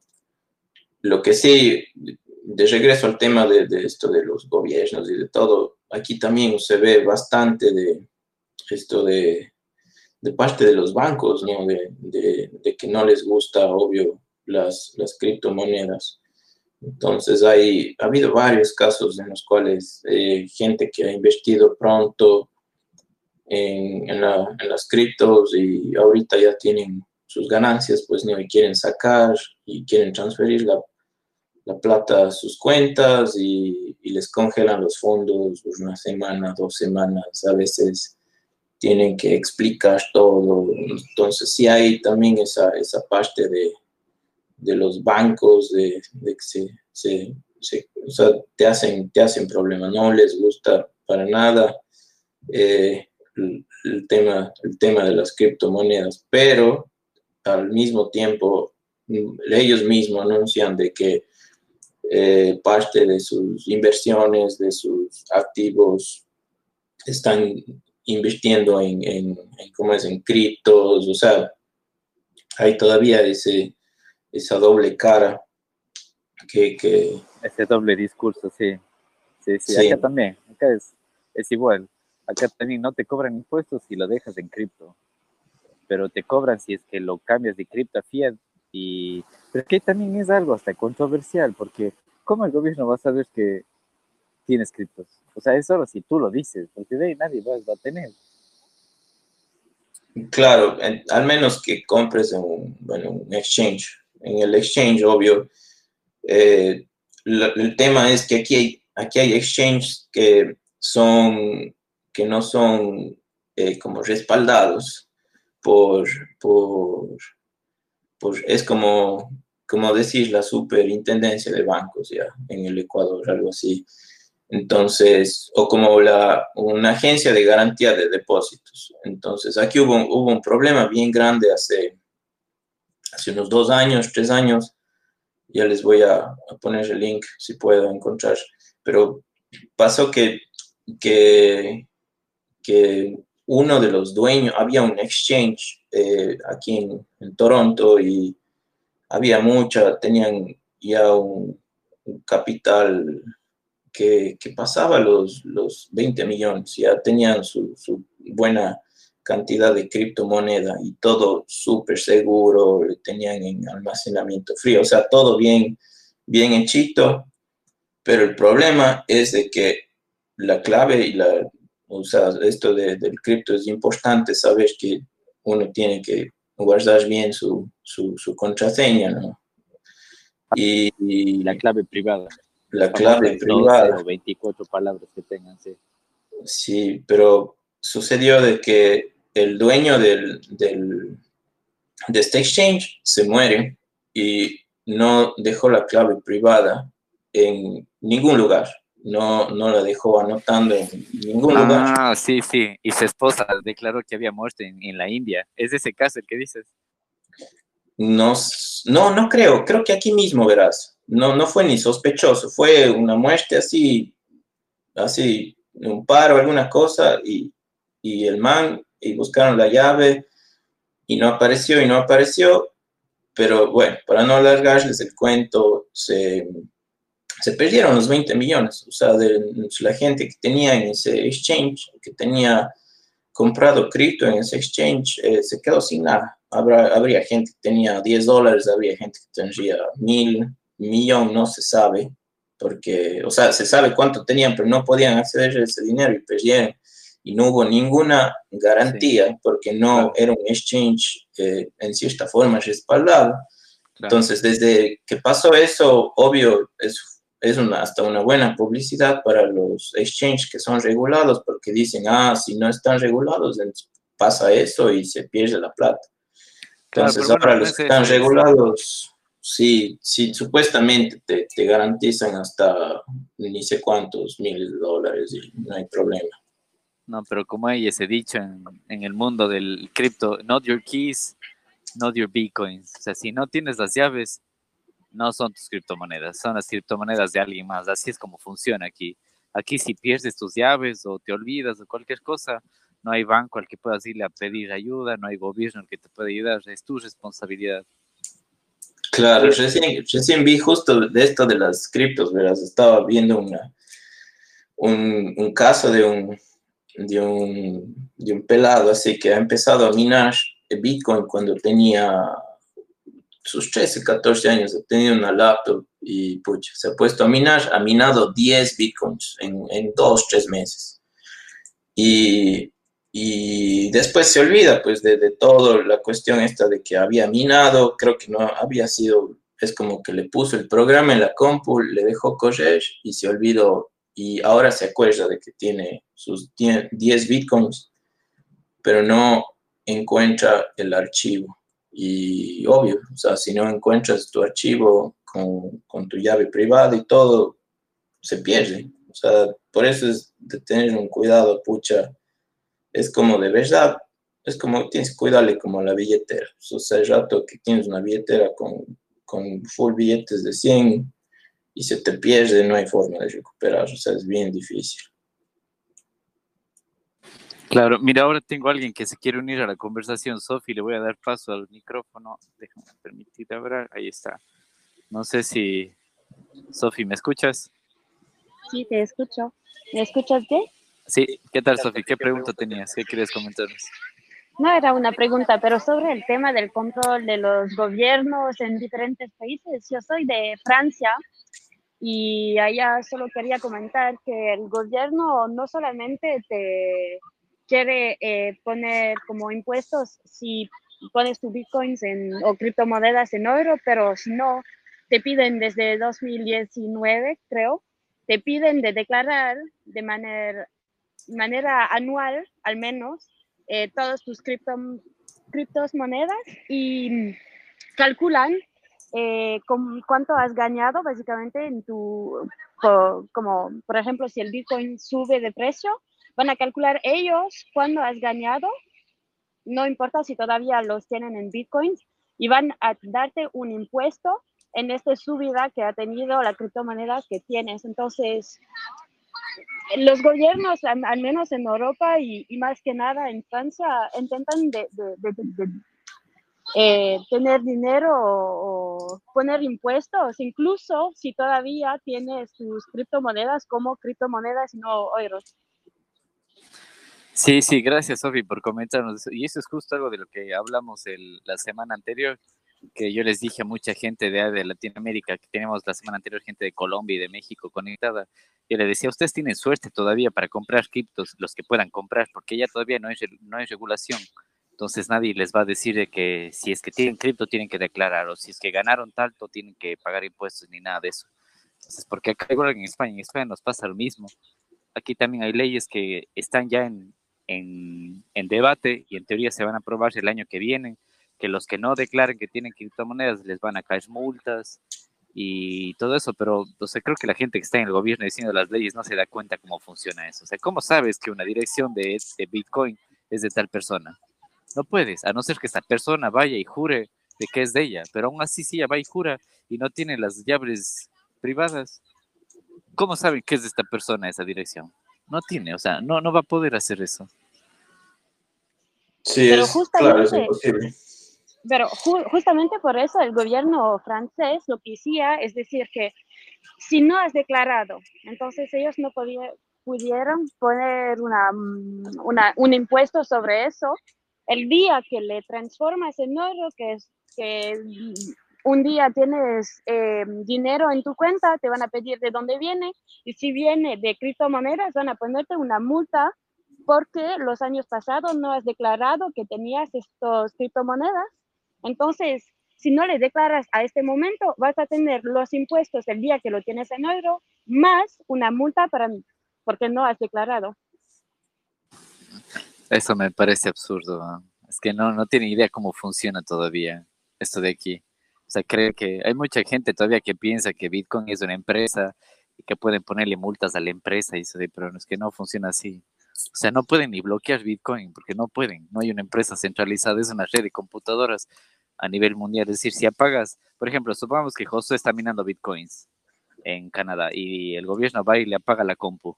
lo que sí, de regreso al tema de, de, esto de los gobiernos y de todo, aquí también se ve bastante de esto de, de parte de los bancos, ¿no? de, de, que no les gusta, obvio, las, las criptomonedas. Entonces hay, ha habido varios casos en los cuales eh, gente que ha invertido pronto en, en, la, en, las criptos y ahorita ya tienen sus ganancias, pues no, quieren sacar y quieren transferir la, la plata a sus cuentas y, y, les congelan los fondos una semana, dos semanas, a veces tienen que explicar todo. Entonces sí hay también esa, esa parte de, de los bancos, de, que se, se, o sea, te hacen, te hacen problema, no les gusta para nada eh, el, tema, el tema de las criptomonedas, pero al mismo tiempo ellos mismos anuncian de que eh, parte de sus inversiones, de sus activos, están invirtiendo en, en, en ¿cómo es? En criptos, o sea, hay todavía ese, esa doble cara que, que... Ese doble discurso, sí. Sí, sí, sí. acá también, acá es, es igual. Acá también no te cobran impuestos si lo dejas en cripto, pero te cobran si es que lo cambias de cripto a fiat. Y, pero que también es algo hasta controversial, porque ¿cómo el gobierno va a saber que tienes criptos? O sea, es solo si tú lo dices, porque de ahí nadie va, va a tener. Claro, al menos que compres en un, bueno, un exchange. En el exchange, obvio, eh, el tema es que aquí hay, aquí hay exchanges que son, que no son eh, como respaldados por, por, por, es como, como decir la superintendencia de bancos ya en el Ecuador, algo así. Entonces, o como la, una agencia de garantía de depósitos. Entonces, aquí hubo, hubo un problema bien grande hace, hace unos dos años, tres años, ya les voy a, a, poner el link si puedo encontrar. Pero pasó que, que, que uno de los dueños, había un exchange eh, aquí en, en, Toronto y había mucha, tenían ya un, un capital que, que, pasaba los, los 20 millones, ya tenían su, su buena cantidad de criptomoneda y todo súper seguro, tenían en almacenamiento frío, o sea, todo bien, bien hechito, pero el problema es de que la clave y la, o sea, esto de, del cripto es importante saber que uno tiene que guardar bien su, su, su contraseña, ¿no? Y, y, la clave privada. La clave privada. 24 palabras que tengan, sí. Sí, pero sucedió de que el dueño del, del, de este exchange se muere y no dejó la clave privada en ningún lugar. No, no la dejó anotando en ningún ah, lugar. Ah, sí, sí. Y su esposa declaró que había muerto en, en, la India. ¿Es ese caso el que dices? No, no, no creo. Creo que aquí mismo verás. No, no fue ni sospechoso. Fue una muerte así, así, un paro, alguna cosa, y, y el man y buscaron la llave y no apareció y no apareció, pero bueno, para no alargarles el cuento, se, se perdieron los 20 millones, o sea, de la gente que tenía en ese exchange, que tenía comprado cripto en ese exchange, eh, se quedó sin nada. Habrá, habría gente que tenía 10 dólares, habría gente que tendría mil, millón, no se sabe, porque, o sea, se sabe cuánto tenían, pero no podían acceder a ese dinero y perdieron y no hubo ninguna garantía sí. porque no claro. era un exchange eh, en cierta forma respaldado. Claro. Entonces, desde que pasó eso, obvio, es, es una, hasta una buena publicidad para los exchanges que son regulados porque dicen, ah, si no están regulados, pasa eso y se pierde la plata. Entonces, claro, ahora bueno, los que están regulados, sí, sí, supuestamente te, te garantizan hasta ni sé cuántos miles de dólares y no hay problema. No, pero como hay ese dicho en, en, el mundo del cripto, not your keys, not your bitcoins. O sea, si no tienes las llaves, no son tus criptomonedas, son las criptomonedas de alguien más. Así es como funciona aquí. Aquí si pierdes tus llaves o te olvidas o cualquier cosa, no hay banco al que puedas irle a pedir ayuda, no hay gobierno al que te pueda ayudar, es tu responsabilidad. Claro, recién, recién vi justo de esto de las criptos, verás, estaba viendo una, un, un caso de un, de un, de un pelado así que ha empezado a minar Bitcoin cuando tenía sus 13, 14 años, ha tenido una laptop y pucha, se ha puesto a minar, ha minado 10 Bitcoins en, en dos, tres meses. Y, y después se olvida pues de, de todo la cuestión esta de que había minado, creo que no había sido, es como que le puso el programa en la compu, le dejó correr y se olvidó y ahora se acuerda de que tiene sus 10 bitcoins, pero no encuentra el archivo. Y obvio, o sea, si no encuentras tu archivo con, con tu llave privada y todo, se pierde. O sea, por eso es de tener un cuidado, pucha. Es como de verdad, es como tienes que cuidarle como la billetera. O sea, el rato que tienes una billetera con, con full billetes de 100, y se te pierde, no hay forma de recuperar, o sea, es bien difícil. Claro, mira, ahora tengo a alguien que se quiere unir a la conversación, Sofi, le voy a dar paso al micrófono, déjame permitir hablar, ahí está. No sé si, Sofi, ¿me escuchas? Sí, te escucho. ¿Me escuchas bien? Sí, ¿qué tal, Sofi? ¿Qué pregunta tenías? ¿Qué quieres comentarnos? No era una pregunta, pero sobre el tema del control de los gobiernos en diferentes países. Yo soy de Francia y allá solo quería comentar que el gobierno no solamente te quiere eh, poner como impuestos si pones tus bitcoins en, o criptomonedas en oro, pero si no, te piden desde 2019, creo, te piden de declarar de manera, manera anual, al menos, eh, todas tus cripto, criptomonedas y calculan eh, cuánto has ganado básicamente en tu, como por ejemplo si el Bitcoin sube de precio, van a calcular ellos cuándo has ganado, no importa si todavía los tienen en Bitcoins, y van a darte un impuesto en esta subida que ha tenido la criptomoneda que tienes. Entonces, los gobiernos, al, menos en Europa y, más que nada en Francia, intentan de, eh, tener dinero o, poner impuestos, incluso si todavía tienes tus criptomonedas como criptomonedas y no euros. Sí, sí, gracias Sofi por comentarnos. Y eso es justo algo de lo que hablamos el, la semana anterior, que yo les dije a mucha gente de, de Latinoamérica, que tenemos la semana anterior gente de Colombia y de México conectada, y le decía, ustedes tienen suerte todavía para comprar criptos, los que puedan comprar, porque ya todavía no hay, no hay regulación. Entonces nadie les va a decir que si es que tienen cripto tienen que declarar o si es que ganaron tanto tienen que pagar impuestos ni nada de eso. Entonces, porque acá igual en España, en España nos pasa lo mismo. Aquí también hay leyes que están ya en, en, en debate y en teoría se van a aprobar el año que viene, que los que no declaren que tienen criptomonedas les van a caer multas y todo eso, pero o sea, creo que la gente que está en el gobierno diciendo las leyes no se da cuenta cómo funciona eso. O sea, ¿cómo sabes que una dirección de, de Bitcoin es de tal persona? No puedes, a no ser que esa persona vaya y jure de que es de ella, pero aún así sí, ella va y jura y no tiene las llaves privadas. ¿Cómo saben que es de esta persona esa dirección? No tiene, o sea, no, no va a poder hacer eso. Sí, pero es, justamente, claro, es imposible. Pero justamente por eso el gobierno francés lo que hacía es decir que si no has declarado, entonces ellos no podían, pudieron poner una, una, un impuesto sobre eso el día que le transformas en oro, que es que un día tienes eh, dinero en tu cuenta, te van a pedir de dónde viene, y si viene de criptomonedas, van a ponerte una multa porque los años pasados no has declarado que tenías estos criptomonedas. Entonces, si no le declaras a este momento, vas a tener los impuestos el día que lo tienes en oro, más una multa para porque no has declarado. Eso me parece absurdo. Es que no, no tiene idea cómo funciona todavía esto de aquí. O sea, creo que hay mucha gente todavía que piensa que Bitcoin es una empresa y que pueden ponerle multas a la empresa y eso de, pero es que no funciona así. O sea, no pueden ni bloquear Bitcoin porque no pueden. No hay una empresa centralizada, es una red de computadoras a nivel mundial. Es decir, si apagas, por ejemplo, supongamos que Josué está minando Bitcoins en Canadá y el gobierno va y le apaga la compu.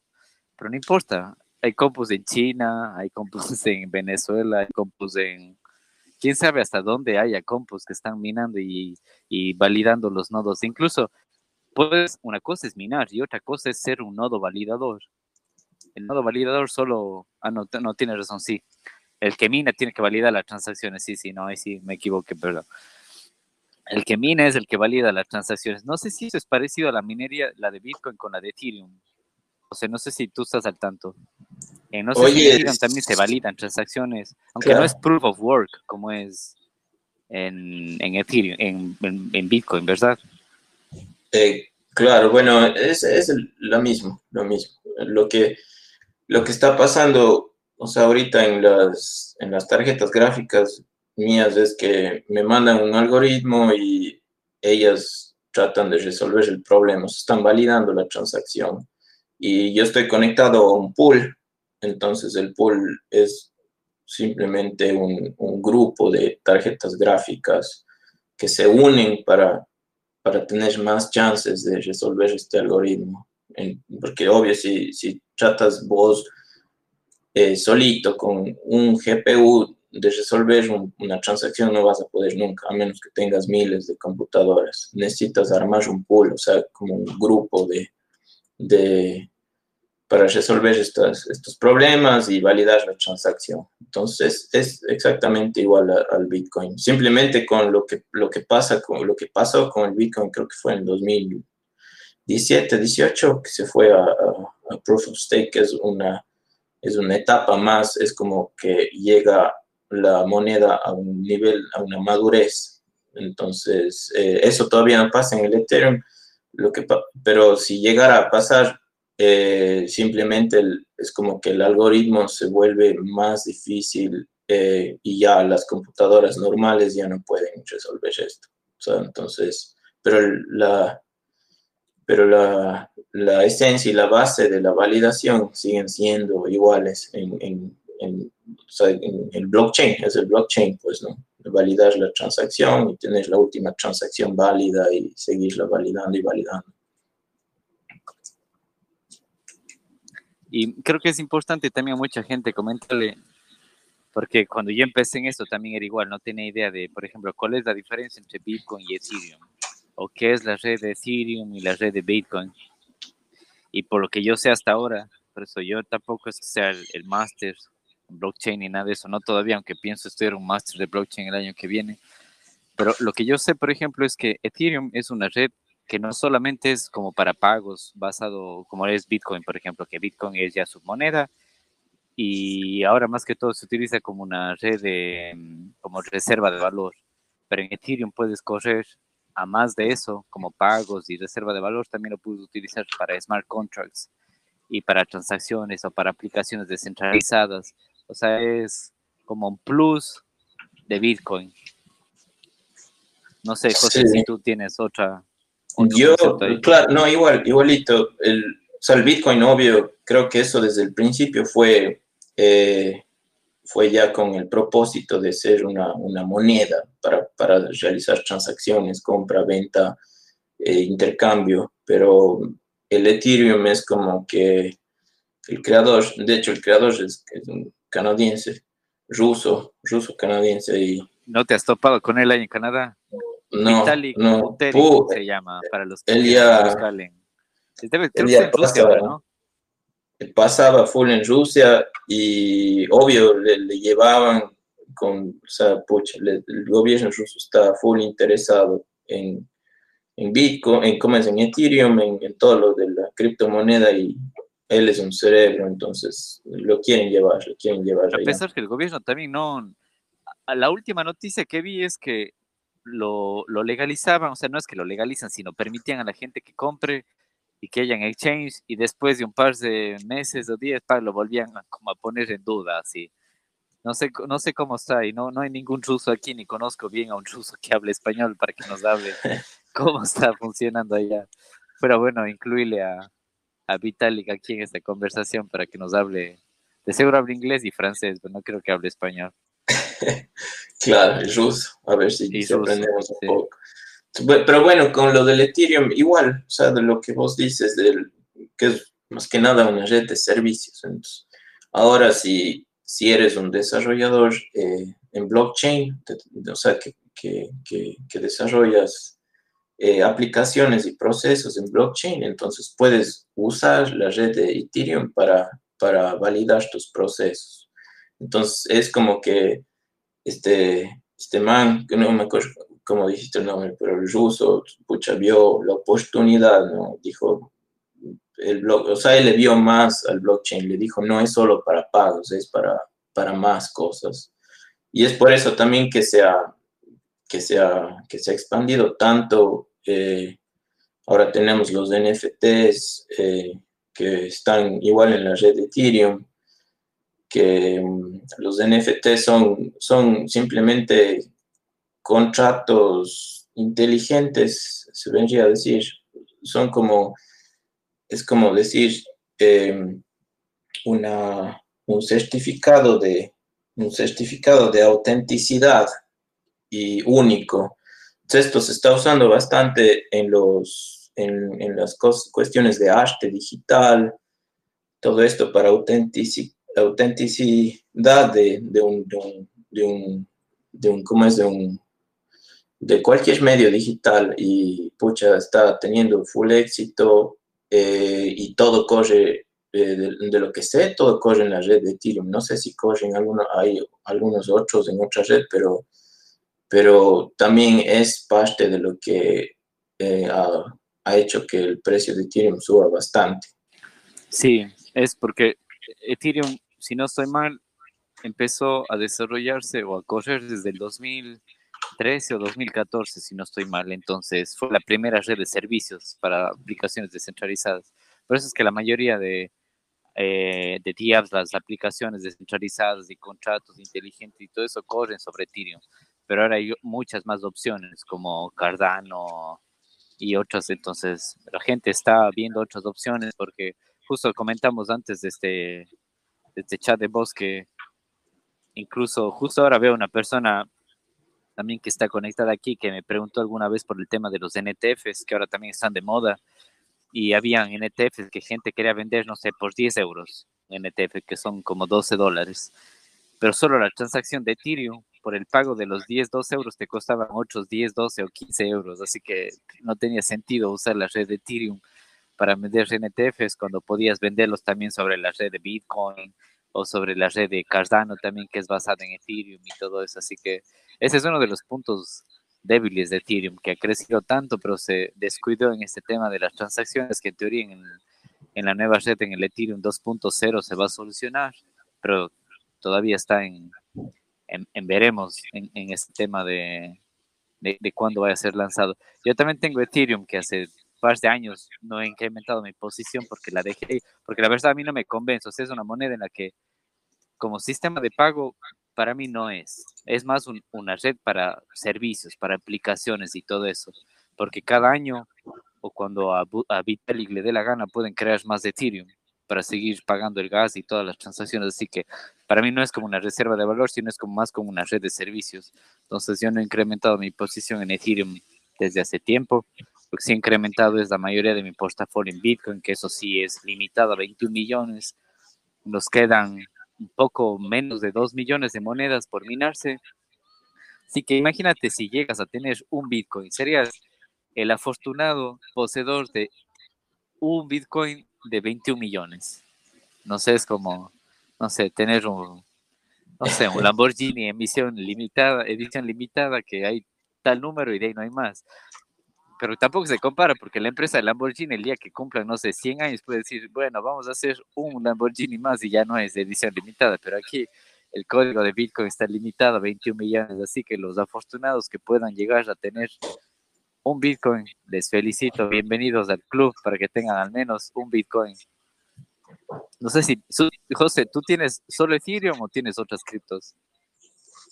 Pero no importa, hay compus en China, hay compus [laughs] en Venezuela, hay compus en, quién sabe hasta dónde haya compos que están minando y, y validando los nodos. Incluso, pues, una cosa es minar y otra cosa es ser un nodo validador. El nodo validador solo, ah, no, no tiene razón, sí. El que mina tiene que validar las transacciones, sí, sí, no, ahí sí me equivoqué, perdón. El que mina es el que valida las transacciones. No sé si eso es parecido a la minería, la de Bitcoin con la de Ethereum. O sea, no sé si tú estás al tanto. Eh, no sé si en Ethereum también se validan transacciones, aunque no es proof of work como es en, en Ethereum, en, Bitcoin, ¿verdad? Eh, claro, bueno, es, es lo mismo, lo mismo. Lo que, lo que está pasando, o sea, ahorita en las, en las tarjetas gráficas mías es que me mandan un algoritmo y ellas tratan de resolver el problema, están validando la transacción. Y yo estoy conectado a un pool, entonces el pool es simplemente un, un grupo de tarjetas gráficas que se unen para, para tener más chances de resolver este algoritmo. porque obvio, si, si tratas vos eh, solito con un GPU de resolver una transacción no vas a poder nunca, a menos que tengas miles de computadoras. Necesitas armar un pool, o sea, como un grupo de, de para resolver estos, estos problemas y validar la transacción. Entonces, es exactamente igual al Bitcoin. Simplemente con lo que, lo que pasa con lo que pasó con el Bitcoin, creo que fue en 2017, 18, que se fue a, a Proof of Stake, que es una, es una etapa más, es como que llega la moneda a un nivel, a una madurez. Entonces, eh, eso todavía no pasa en el Ethereum, lo que, pero si llegara a pasar, eh, simplemente es como que el algoritmo se vuelve más difícil eh, y ya las computadoras normales ya no pueden resolver esto. entonces, pero la, pero la, la, esencia y la base de la validación siguen siendo iguales en, o en el blockchain, es el blockchain, pues, ¿no? Validar la transacción y tener la última transacción válida y seguirla validando y validando. Y creo que es importante también mucha gente comentarle, porque cuando yo empecé en esto también era igual, no tenía idea de, por ejemplo, cuál es la diferencia entre Bitcoin y Ethereum, o qué es la red de Ethereum y la red de Bitcoin. Y por lo que yo sé hasta ahora, por eso yo tampoco es que sea el, el máster blockchain ni nada de eso, no todavía, aunque pienso estudiar un máster de blockchain el año que viene. Pero lo que yo sé, por ejemplo, es que Ethereum es una red que no solamente es como para pagos basado, como es Bitcoin, por ejemplo, que Bitcoin es ya su moneda y ahora más que todo se utiliza como una red de, mm, como reserva de valor. Pero en Ethereum puedes correr a más de eso, como pagos y reserva de valor, también lo puedes utilizar para smart contracts y para transacciones o para aplicaciones descentralizadas. O sea, es como un plus de Bitcoin. No sé, José, si tú tienes otra. Yo, claro, no, igual, igualito. El, o sea, el Bitcoin, obvio, creo que eso desde el principio fue, eh, fue ya con el propósito de ser una, una moneda para, para, realizar transacciones, compra, venta, eh, intercambio, pero el Ethereum es como que el creador, de hecho, el creador es, es un canadiense, ruso, ruso canadiense. Y, ¿No te has topado con él ahí en Canadá? No, no. se llama para los que él ya, Debe, él ya pasaba, ¿no? pasaba full en Rusia y obvio le, llevaban con, o sea, pucha, el gobierno ruso está full interesado en, en Bitcoin, en, ¿cómo es? en Ethereum, en, en todo lo de la criptomoneda y él es un cerebro, entonces lo quieren llevar, lo quieren llevar. A pesar que el gobierno también no... La última noticia que vi es que lo, lo, legalizaban, o sea, no es que lo legalizan, sino permitían a la gente que compre y que hayan exchange y después de un par de meses o días lo volvían a, como a poner en duda, así. No sé, no sé cómo está y no, no hay ningún ruso aquí, ni conozco bien a un ruso que hable español para que nos hable [laughs] cómo está funcionando allá. Pero bueno, incluirle a, a Vitalik aquí en esta conversación para que nos hable, de seguro habla inglés y francés, pero no creo que hable español. [laughs] claro, es ruso, a ver si, aprendemos un poco. Pero bueno, con lo del Ethereum, igual, o sea, de lo que vos dices, del, que es más que nada una red de servicios. Entonces, ahora, si, si eres un desarrollador, eh, en blockchain, o sea, que, que, que, desarrollas eh, aplicaciones y procesos en blockchain, entonces puedes usar la red de Ethereum para, para validar tus procesos. Entonces es como que este, este man, que no me acuerdo cómo dijiste el nombre, pero el ruso, pucha, vio la oportunidad, ¿no? Dijo, el blog, o sea, él le vio más al blockchain, le dijo, no es solo para pagos, es para, para más cosas. Y es por eso también que se ha, que se ha, que se ha expandido tanto. Eh, ahora tenemos los NFTs eh, que están igual en la red de Ethereum, que um, los NFTs son, son simplemente contratos inteligentes, se vendría a decir, son como es como decir em, una, un, certificado de, un certificado de autenticidad y único. esto se está usando bastante en, los, en, en las cuestiones de arte digital, todo esto para autenticidad de, de, un, de, un, de, un, de un, ¿cómo es? De un, de cualquier medio digital y pucha, está teniendo full éxito eh, y todo corre, eh, de, lo que sé, todo corre en la red de Ethereum. No sé si corren algunos, hay algunos otros en otra red, pero, pero también es parte de lo que eh, ha, ha hecho que el precio de Ethereum suba bastante. Sí, es porque Ethereum, si no estoy mal, empezó a desarrollarse o a correr desde el 2000 2013 o 2014, si no estoy mal. Entonces fue la primera red de servicios para aplicaciones descentralizadas. Por eso es que la mayoría de, eh, de DApps, las aplicaciones descentralizadas y contratos inteligentes y todo eso corren sobre Ethereum. Pero ahora hay muchas más opciones como Cardano y otras. Entonces la gente está viendo otras opciones porque justo comentamos antes de este, de este chat de voz que incluso justo ahora veo una persona también que está conectada aquí, que me preguntó alguna vez por el tema de los NTFs, que ahora también están de moda, y habían NTFs que gente quería vender, no sé, por 10 euros, NTF, que son como 12 dólares, pero solo la transacción de Ethereum, por el pago de los 10, 12 euros, te costaban otros 10, 12 o 15 euros, así que no tenía sentido usar la red de Ethereum para vender NTFs cuando podías venderlos también sobre la red de Bitcoin o sobre la red de Cardano también, que es basada en Ethereum y todo eso, así que ese es uno de los puntos débiles de Ethereum, que ha crecido tanto, pero se descuidó en este tema de las transacciones, que en teoría en, en la nueva red, en el Ethereum 2.0, se va a solucionar, pero todavía está en, en, veremos en, en, este tema de, de, de cuándo vaya a ser lanzado. Yo también tengo Ethereum, que hace par de años no he incrementado mi posición porque la dejé, porque la verdad a mí no me convence, o sea, es una moneda en la que como sistema de pago para mí no es. Es más una red para servicios, para aplicaciones y todo eso. Porque cada año o cuando a, a Vitalik le dé la gana pueden crear más de Ethereum para seguir pagando el gas y todas las transacciones. Así que para mí no es como una reserva de valor, sino es más como una red de servicios. Entonces yo no he incrementado mi posición en Ethereum desde hace tiempo. Lo que sí he incrementado es la mayoría de mi portafolio en Bitcoin, que eso sí es limitado a 21 millones. Nos quedan un poco menos de 2 millones de monedas por minarse. Así que imagínate si llegas a tener un Bitcoin, serías el afortunado poseedor de un Bitcoin de 21 millones. No sé, es como, no sé, tener un, no sé, un [laughs] Lamborghini emisión limitada, edición limitada, que hay tal número y de ahí no hay más pero tampoco se compara porque la empresa de Lamborghini el día que cumplan, no sé, 100 años puede decir, bueno, vamos a hacer un Lamborghini más y ya no es de edición limitada, pero aquí el código de Bitcoin está limitado a 21 millones, así que los afortunados que puedan llegar a tener un Bitcoin, les felicito, bienvenidos al club para que tengan al menos un Bitcoin. No sé si, José, ¿tú tienes solo Ethereum o tienes otras criptos?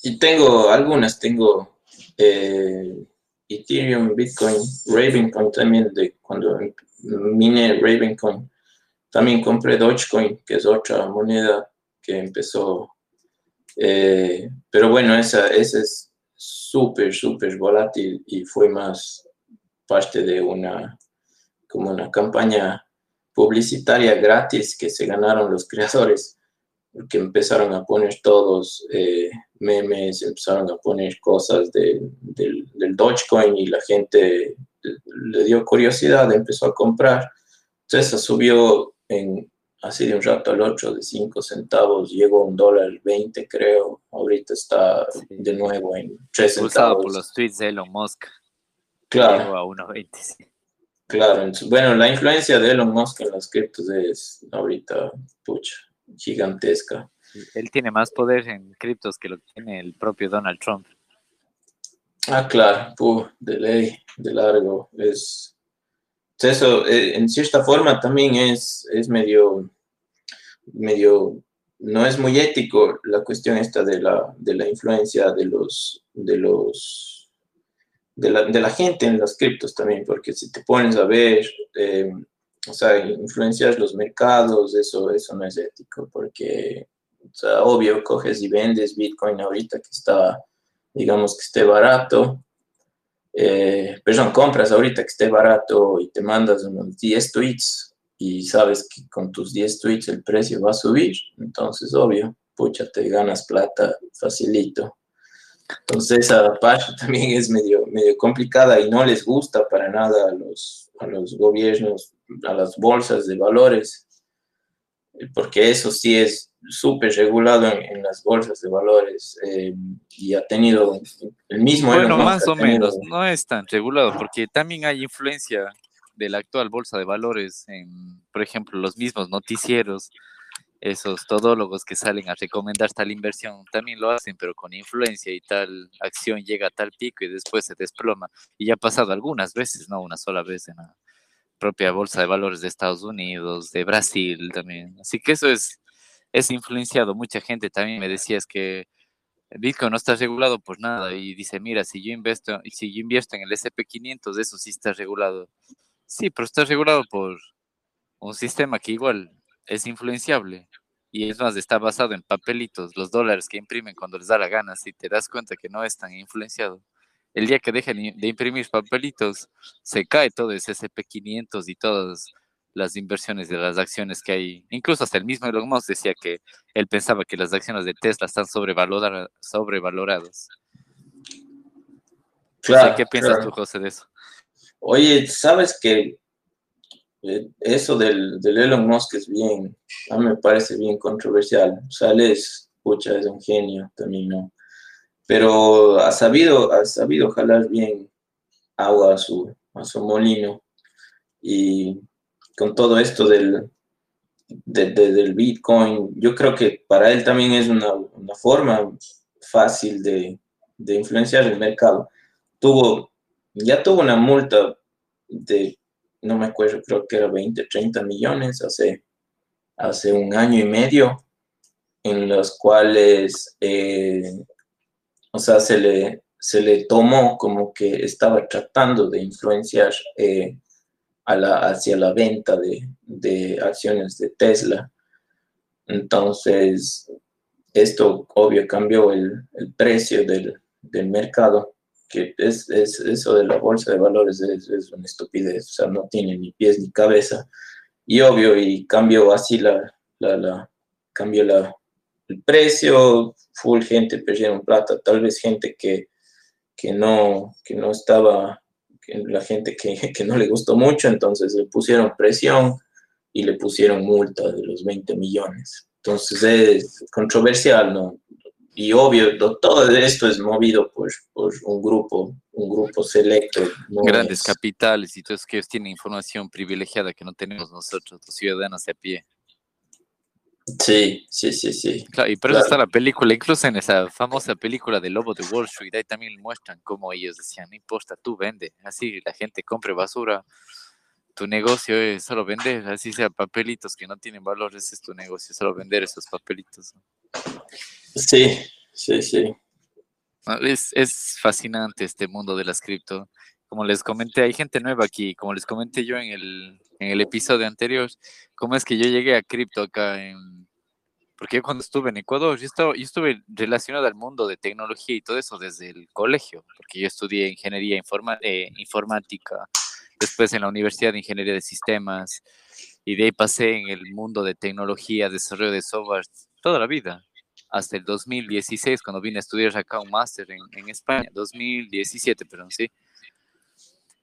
Y tengo algunas, tengo... Eh Ethereum, Bitcoin, Ravencoin también, de cuando miné Ravencoin. También compré Dogecoin, que es otra moneda que empezó. Eh, pero bueno, esa, esa es súper, súper volátil y fue más parte de una, como una campaña publicitaria gratis que se ganaron los creadores, porque empezaron a poner todos eh, memes, empezaron a poner cosas del, del Dogecoin y la gente le dio curiosidad, empezó a comprar. Entonces subió en, así de un rato al otro, de 5 centavos, llegó a un dólar 20 creo, ahorita está de nuevo en 3 centavos. por los tweets de Elon Musk. Claro. Llegó a 1.20. Claro, bueno, la influencia de Elon Musk en las criptos es ahorita, pucha, gigantesca. Él tiene más poder en criptos que lo que tiene el propio Donald Trump. Ah, claro, de ley, de largo. Es, eso, eh, en cierta forma, también es, es medio, medio, no es muy ético la cuestión esta de la, de la influencia de los, de los, de la, de la gente en las criptos también, porque si te pones a ver, eh, o sea, influenciar los mercados, eso, eso no es ético, porque, o sea, obvio, coges y vendes Bitcoin ahorita que está digamos que esté barato, eh, perdón, compras ahorita que esté barato y te mandas unos 10 tweets y sabes que con tus 10 tweets el precio va a subir, entonces obvio, pucha, te ganas plata facilito. Entonces esa parte [laughs] también es medio, medio complicada y no les gusta para nada a los, a los gobiernos, a las bolsas de valores, porque eso sí es súper regulado en, las bolsas de valores eh, y ha tenido el mismo... Bueno, más o menos, no es tan regulado porque también hay influencia de la actual bolsa de valores en, por ejemplo, los mismos noticieros, esos todólogos que salen a recomendar tal inversión también lo hacen, pero con influencia y tal acción llega a tal pico y después se desploma. Y ya ha pasado algunas veces, no una sola vez en la propia bolsa de valores de Estados Unidos, de Brasil también. Así que eso es es influenciado. Mucha gente también me decía es que Bitcoin no está regulado por nada y dice, mira, si yo invierto, si yo invierto en el SP500, eso sí está regulado. Sí, pero está regulado por un sistema que igual es influenciable y es más, está basado en papelitos, los dólares que imprimen cuando les da la gana, si te das cuenta que no es tan influenciado. El día que dejen de imprimir papelitos, se cae todo ese SP500 y todos las inversiones de las acciones que hay. Incluso hasta el mismo Elon Musk decía que él pensaba que las acciones de Tesla están sobrevaloradas. sobrevaloradas. Claro, ¿Qué piensas tú, José, de eso? Oye, sabes que eso del, del, Elon Musk es bien, a mí me parece bien controversial. O sea, es, pucha, es un genio también, ¿no? Pero ha sabido, ha sabido jalar bien agua a su, a su molino. Y con todo esto del, del Bitcoin, yo creo que para él también es una, forma fácil de, influenciar el mercado. Tuvo, ya tuvo una multa de, no me acuerdo, creo que era 20, 30 millones hace, hace un año y medio, en los cuales, eh, o sea, se le, se le tomó como que estaba tratando de influenciar eh, hacia la venta de, acciones de Tesla. Entonces, esto obvio cambió el, precio del, mercado, que es, eso de la bolsa de valores es, una estupidez, o sea, no tiene ni pies ni cabeza. Y obvio, y cambió así la, la, cambió la, el precio, full gente perdieron plata, tal vez gente que, que, no, que no estaba la gente [laughs] que, no le gustó mucho, entonces le pusieron presión y le pusieron multa de los 20 millones. Entonces es controversial, ¿no? Y obvio, todo esto es movido por, por un grupo, un grupo selecto. Grandes capitales y todos que tienen información privilegiada que no tenemos nosotros, los ciudadanos de a pie. Sí, sí, sí, sí. Claro, y por eso está la película, incluso en esa famosa película de Lobo de Wall Street, ahí también muestran cómo ellos decían, no importa, tú vende, así la gente compre basura, tu negocio es solo vender, así sea papelitos que no tienen valor, ese es tu negocio, solo vender esos papelitos. Sí, sí, sí. Es, es fascinante este mundo de las cripto. Como les comenté, hay gente nueva aquí, como les comenté yo en el, en el episodio anterior, cómo es que yo llegué a cripto acá en... Porque cuando estuve en Ecuador, yo, estaba, yo estuve relacionado al mundo de tecnología y todo eso desde el colegio, porque yo estudié ingeniería eh, informática, después en la Universidad de Ingeniería de Sistemas, y de ahí pasé en el mundo de tecnología, desarrollo de software, toda la vida hasta el 2016, cuando vine a estudiar acá un máster en, en, España, 2017, perdón, sí.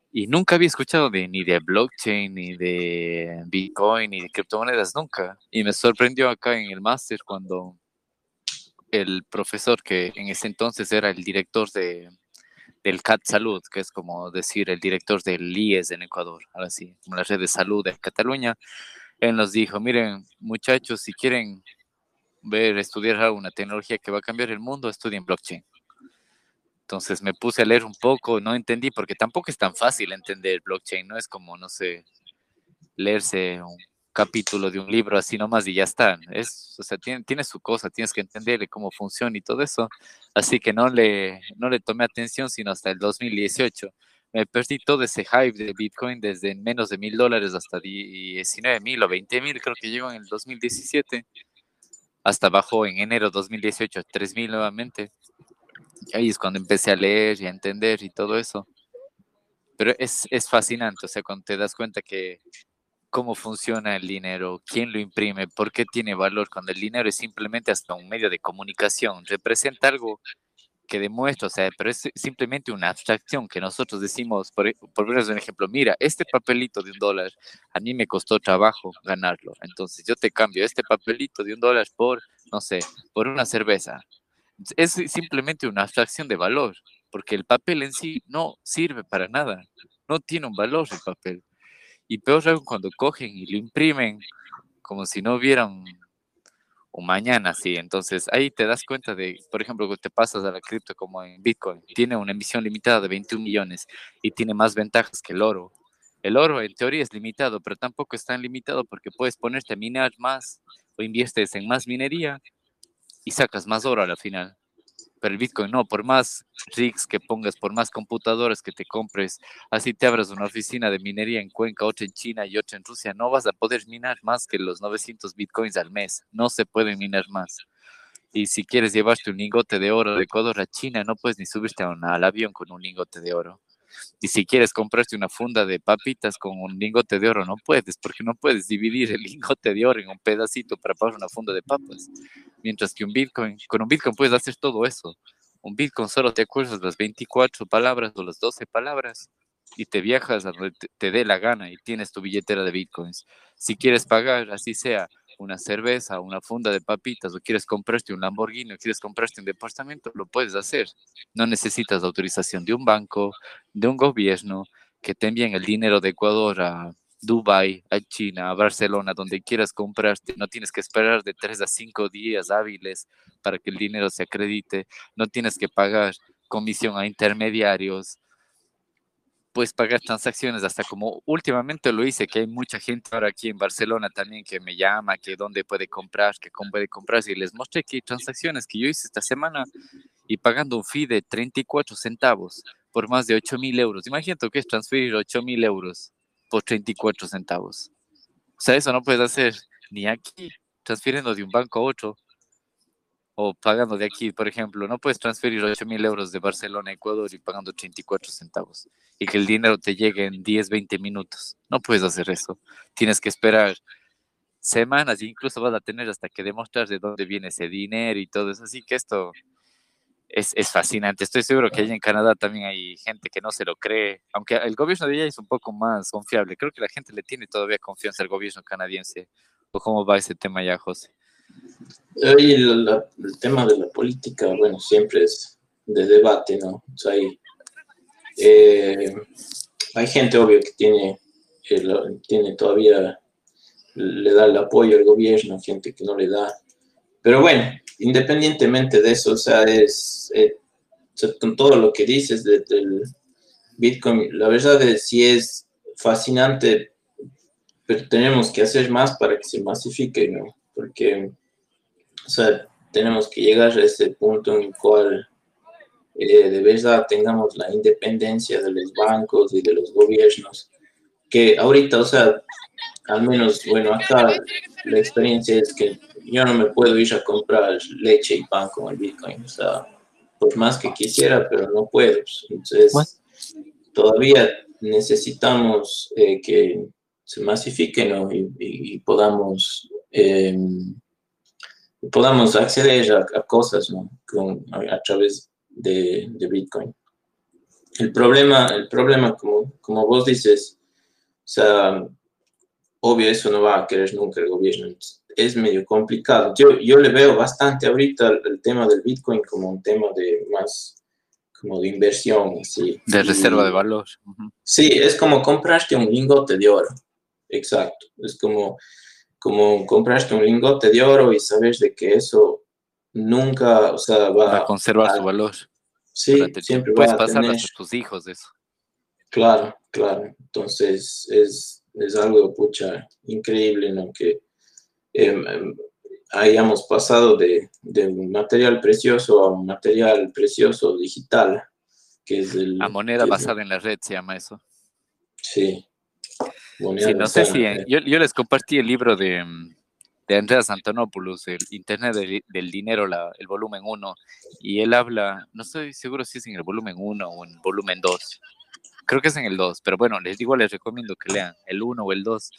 Y nunca había escuchado de, ni de blockchain, ni de Bitcoin, ni de criptomonedas, nunca. Y me sorprendió acá en el máster cuando el profesor, que en ese entonces era el director de, del CAT Salud, que es como decir el director del IES en Ecuador, ahora sí, como la red de salud de Cataluña, él nos dijo, miren muchachos, si quieren ver, estudiar alguna tecnología que va a cambiar el mundo, estudien blockchain. Entonces me puse a leer un poco, no entendí, porque tampoco es tan fácil entender blockchain, no es como, no sé, leerse un capítulo de un libro así nomás y ya está. Es, o sea, tiene, tiene su cosa, tienes que entenderle cómo funciona y todo eso. Así que no le, no le tomé atención sino hasta el 2018. Me perdí todo ese hype de Bitcoin desde menos de mil dólares hasta 19 mil o 20 mil, creo que llegó en el 2017. Hasta bajó en enero 2018 3 mil nuevamente. Y ahí es cuando empecé a leer y a entender y todo eso. Pero es, es fascinante, o sea, cuando te das cuenta que cómo funciona el dinero, quién lo imprime, por qué tiene valor, cuando el dinero es simplemente hasta un medio de comunicación, representa algo que demuestra, o sea, pero es simplemente una abstracción que nosotros decimos, por, por un ejemplo, mira, este papelito de un dólar, a mí me costó trabajo ganarlo, entonces yo te cambio este papelito de un dólar por, no sé, por una cerveza. Es simplemente una abstracción de valor, porque el papel en sí no sirve para nada, no tiene un valor el papel. Y peor aún cuando cogen y lo imprimen como si no hubieran un mañana, sí. Entonces ahí te das cuenta de, por ejemplo, que te pasas a la cripto como en Bitcoin, tiene una emisión limitada de 21 millones y tiene más ventajas que el oro. El oro en teoría es limitado, pero tampoco es tan limitado porque puedes ponerte a minar más o inviertes en más minería y sacas más oro a la final. Pero el Bitcoin no, por más rigs que pongas, por más computadoras que te compres, así te abras una oficina de minería en Cuenca, otra en China y otra en Rusia, no vas a poder minar más que los 900 Bitcoins al mes. No se puede minar más. Y si quieres llevarte un lingote de oro de Ecuador a China, no puedes ni subirte al avión con un lingote de oro. Y si quieres comprarte una funda de papitas con un lingote de oro, no puedes, porque no puedes dividir el [laughs] lingote de oro en un pedacito para pagar una funda de papas. Mientras que un Bitcoin, con un Bitcoin puedes hacer todo eso. Un Bitcoin solo te acuerdas las 24 palabras o las 12 palabras y te viajas a donde te, te dé la gana y tienes tu billetera de Bitcoins. Si quieres pagar, así sea, una cerveza, una funda de papitas, o quieres comprarte un Lamborghini, o quieres comprarte un departamento, lo puedes hacer. No necesitas autorización de un banco, de un gobierno, que te envíen el dinero de Ecuador a Dubai, a China, a Barcelona, donde quieras comprarte. No tienes que esperar de tres a cinco días hábiles para que el dinero se acredite. No tienes que pagar comisión a intermediarios puedes pagar transacciones hasta como últimamente lo hice, que hay mucha gente ahora aquí en Barcelona también que me llama, que dónde puede comprar, que cómo puede comprar, y les mostré que hay transacciones que yo hice esta semana y pagando un fee de 34 centavos por más de 8 mil euros. Imagínate que es transferir 8 mil euros por 34 centavos. O sea, eso no puedes hacer ni aquí, transfiriendo de un banco a otro o pagando de aquí, por ejemplo, no puedes transferir 8 mil euros de Barcelona a Ecuador y pagando 34 centavos y que el dinero te llegue en 10, 20 minutos. No puedes hacer eso. Tienes que esperar semanas e incluso vas a tener hasta que demostrar de dónde viene ese dinero y todo eso. Así que esto es, es fascinante. Estoy seguro que allá en Canadá también hay gente que no se lo cree, aunque el gobierno de allá es un poco más confiable. Creo que la gente le tiene todavía confianza al gobierno canadiense. ¿O cómo va ese tema ya, José? Y el, el, tema de la política, bueno, siempre es de debate, ¿no? O sea, hay, eh, hay gente, obvio, que tiene, tiene todavía, le da el apoyo al gobierno, gente que no le da. Pero bueno, independientemente de eso, o sea, es, eh, con todo lo que dices del Bitcoin, la verdad es sí es fascinante, pero tenemos que hacer más para que se masifique, ¿no? Porque o sea, tenemos que llegar a ese punto en el cual eh, de verdad tengamos la independencia de los bancos y de los gobiernos, que ahorita, o sea, al menos, bueno, acá la experiencia es que yo no me puedo ir a comprar leche y pan con el Bitcoin, o sea, por más que quisiera, pero no puedo. Entonces, todavía necesitamos eh, que se masifique ¿no? y, y, podamos... Eh, podamos acceder a, cosas ¿no? Con, a, través de, de, Bitcoin. El problema, el problema como, como vos dices, o sea, obvio eso no va a querer nunca el gobierno, es medio complicado. Yo, yo le veo bastante ahorita el, tema del Bitcoin como un tema de más como de inversión. ¿sí? De reserva de valor. Sí, es como comprarte un lingote de oro. Exacto. Es como, como comprarte un lingote de oro y sabes de que eso nunca, o sea, va, a conservar su valor. Sí, siempre Puedes va a pasar a tus hijos eso. Claro, claro. Entonces es, es algo, pucha, increíble, ¿no? Que em, em, hayamos pasado de, de, un material precioso a un material precioso digital, que es el... A moneda basada en la red se llama eso. Sí. Sí no sé si... yo, yo, les compartí el libro de, de Andreas Antonopoulos, el Internet del, del Dinero, la, el volumen 1, y él habla, no estoy seguro si es en el volumen 1 o en el volumen 2, creo que es en el 2, pero bueno, les digo, les recomiendo que lean el 1 o el 2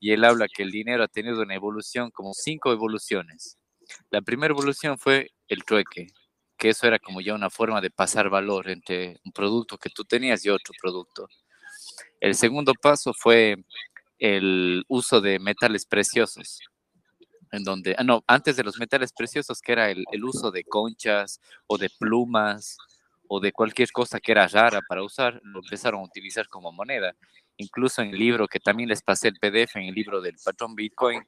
y él habla que el dinero ha tenido una evolución, como cinco evoluciones. La primera evolución fue el trueque, que eso era como ya una forma de pasar valor entre un producto que tú tenías y otro producto. El segundo paso fue el uso de metales preciosos, en donde, ah, no, antes de los metales preciosos, que era el, uso de conchas o de plumas o de cualquier cosa que era rara para usar, lo empezaron a utilizar como moneda. Incluso en el libro que también les pasé el PDF, en el libro del patrón Bitcoin,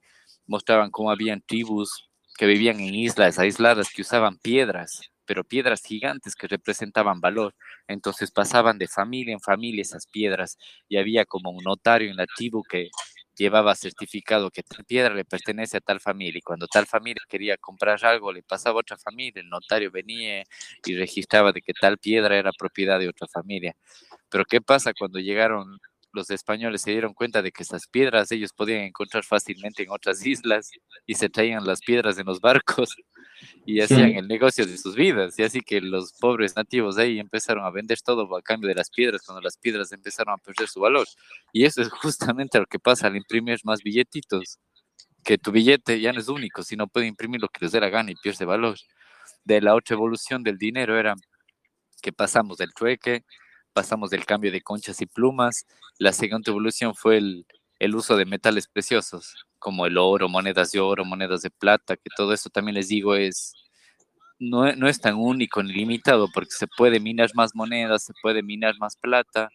mostraban cómo habían tribus que vivían en islas aisladas que usaban piedras, pero piedras gigantes que representaban valor. Entonces pasaban de familia en familia esas piedras y había como un notario en la tribu que llevaba certificado que tal piedra le pertenece a tal familia y cuando tal familia quería comprar algo le pasaba a otra familia, el notario venía y registraba de que tal piedra era propiedad de otra familia. Pero ¿qué pasa cuando llegaron los españoles se dieron cuenta de que esas piedras ellos podían encontrar fácilmente en otras islas y se traían las piedras en los barcos y hacían el negocio de sus vidas. Y así que los pobres nativos ahí empezaron a vender todo a cambio de las piedras cuando las piedras empezaron a perder su valor. Y eso es justamente lo que pasa al imprimir más billetitos, que tu billete ya no es único, sino puede imprimir lo que les dé la gana y pierde valor. De la otra evolución del dinero era que pasamos del trueque pasamos del cambio de conchas y plumas. La segunda evolución fue el, el uso de metales preciosos, como el oro, monedas de oro, monedas de plata, que todo eso también les digo es, no, no, es tan único ni limitado, porque se puede minar más monedas, se puede minar más plata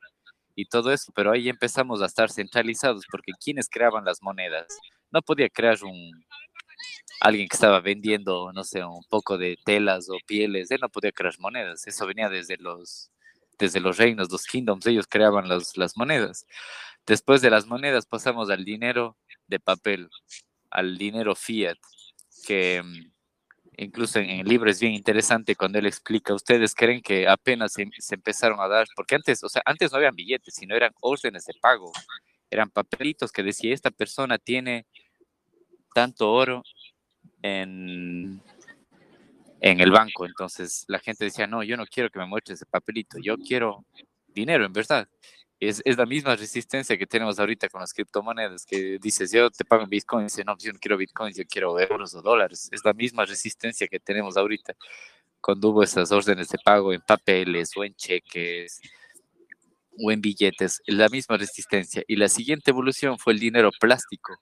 y todo eso, pero ahí empezamos a estar centralizados, porque quienes creaban las monedas, no podía crear un alguien que estaba vendiendo, no sé, un poco de telas o pieles, él no podía crear monedas, eso venía desde los desde los reinos, los kingdoms, ellos creaban las, las monedas. Después de las monedas pasamos al dinero de papel, al dinero fiat, que mm, incluso en, el es bien interesante cuando él explica, ustedes creen que apenas se, empezaron a dar, porque antes, o sea, antes no habían billetes, sino eran órdenes de pago, eran papelitos que decía, esta persona tiene tanto oro en en el banco. Entonces la gente decía, no, yo no quiero que me muestres ese papelito, yo quiero dinero, en verdad. Es, es, la misma resistencia que tenemos ahorita con las criptomonedas, que dices, yo te pago en Bitcoin, dice, no, yo no quiero Bitcoin, yo quiero euros o dólares. Es la misma resistencia que tenemos ahorita cuando hubo esas órdenes de pago en papeles o en cheques o en billetes, la misma resistencia. Y la siguiente evolución fue el dinero plástico,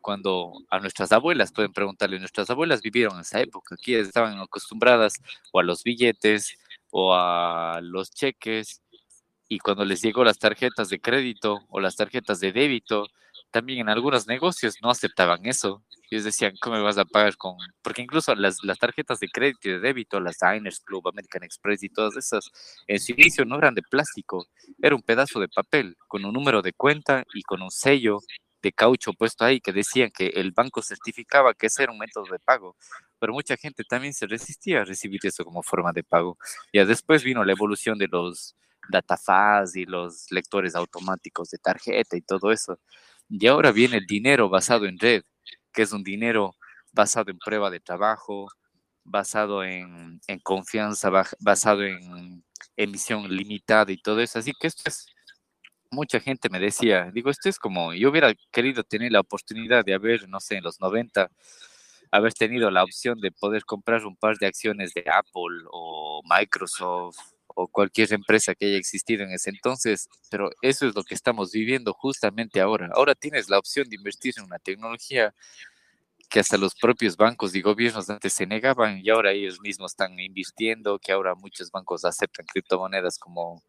cuando a nuestras abuelas, pueden preguntarle, nuestras abuelas vivieron esa época, aquí estaban acostumbradas o a los billetes o a los cheques, y cuando les llegó las tarjetas de crédito o las tarjetas de débito, también en algunos negocios no aceptaban eso. Ellos decían, ¿cómo me vas a pagar con...? Porque incluso las, las tarjetas de crédito y de débito, las Diners Club, American Express y todas esas, en su inicio no eran de plástico, era un pedazo de papel con un número de cuenta y con un sello de caucho puesto ahí que decían que el banco certificaba que ese era un método de pago, pero mucha gente también se resistía a recibir eso como forma de pago. Ya después vino la evolución de los datafaz y los lectores automáticos de tarjeta y todo eso. Y ahora viene el dinero basado en red, que es un dinero basado en prueba de trabajo, basado en, en confianza, basado en emisión limitada y todo eso. Así que esto es mucha gente me decía, digo, esto es como, yo hubiera querido tener la oportunidad de haber, no sé, en los 90, haber tenido la opción de poder comprar un par de acciones de Apple o Microsoft o cualquier empresa que haya existido en ese entonces, pero eso es lo que estamos viviendo justamente ahora. Ahora tienes la opción de invertir en una tecnología que hasta los propios bancos y gobiernos antes se negaban y ahora ellos mismos están invirtiendo, que ahora muchos bancos aceptan criptomonedas como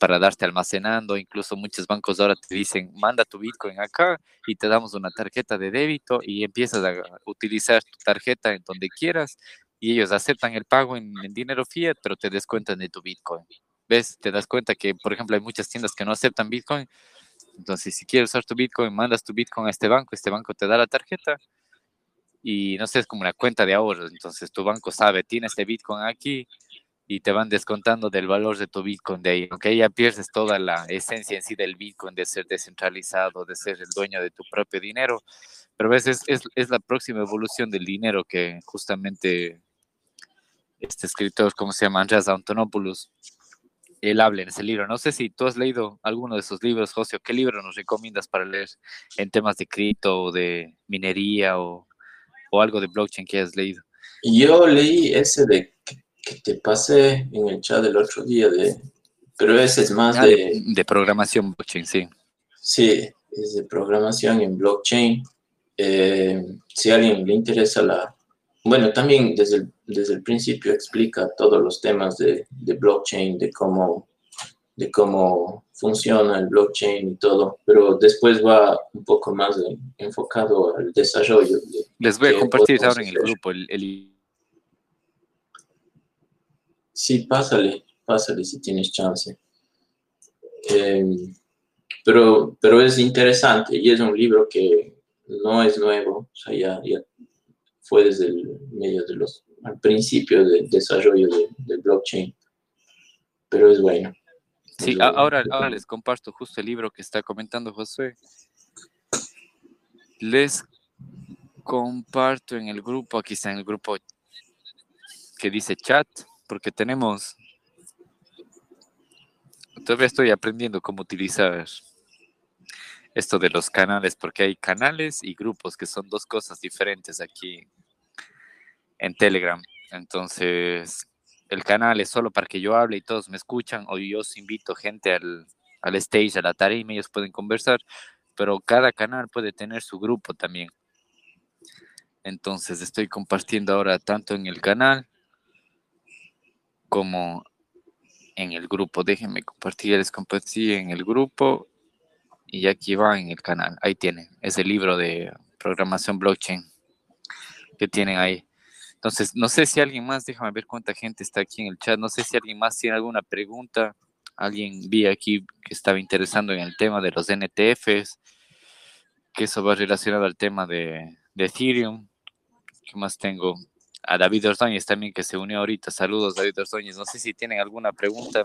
para darte almacenando, incluso muchos bancos ahora te dicen, manda tu Bitcoin acá y te damos una tarjeta de débito y empiezas a utilizar tu tarjeta en donde quieras y ellos aceptan el pago en, dinero fiat, pero te descuentan de tu Bitcoin. ¿Ves? Te das cuenta que, por ejemplo, hay muchas tiendas que no aceptan Bitcoin. Entonces, si quieres usar tu Bitcoin, mandas tu Bitcoin a este banco, este banco te da la tarjeta y no sé, es como una cuenta de ahorros. Entonces tu banco sabe, tiene este Bitcoin aquí y te van descontando del valor de tu Bitcoin de ahí. Aunque ya pierdes toda la esencia en sí del Bitcoin, de ser descentralizado, de ser el dueño de tu propio dinero. Pero ves, es, es, es la próxima evolución del dinero que justamente este escritor, ¿cómo se llama? Andreas Antonopoulos, él habla en ese libro. No sé si tú has leído alguno de esos libros, José, ¿qué libro nos recomiendas para leer en temas de cripto o de minería o o algo de blockchain que has leído. Yo leí ese de que, te pasé en el chat el otro día, de, pero ese es más ah, de, de, programación blockchain, sí. Sí, es de programación en blockchain. Eh, si a alguien le interesa la... Bueno, también desde el, desde el principio explica todos los temas de, de blockchain, de cómo de cómo funciona el blockchain y todo, pero después va un poco más enfocado al desarrollo. Les voy a compartir ahora en el grupo el, Sí, pásale, pásale si tienes chance. Em, pero, pero es interesante y es un libro que no es nuevo, o sea, ya, ya fue desde el medio de los, al principio del desarrollo del blockchain, pero es bueno. Sí, ahora, ahora les comparto justo el libro que está comentando José. Les comparto en el grupo, aquí está en el grupo que dice chat, porque tenemos, todavía estoy aprendiendo cómo utilizar esto de los canales, porque hay canales y grupos que son dos cosas diferentes aquí en Telegram. Entonces, el canal es solo para que yo hable y todos me escuchan, o yo invito gente al, al stage, a la tarima, ellos pueden conversar, pero cada canal puede tener su grupo también. Entonces estoy compartiendo ahora tanto en el canal como en el grupo. Déjenme compartir, en el grupo y aquí va en el canal. Ahí tienen, es el libro de programación blockchain que tienen ahí. Entonces, no sé si alguien más, déjame ver cuánta gente está aquí en el chat, no sé si alguien más tiene alguna pregunta. Alguien vi aquí que estaba interesando en el tema de los NTFs, que eso va relacionado al tema de, Ethereum. ¿Qué más tengo? A David Ordóñez también que se unió ahorita. Saludos, David Ordóñez. No sé si tienen alguna pregunta.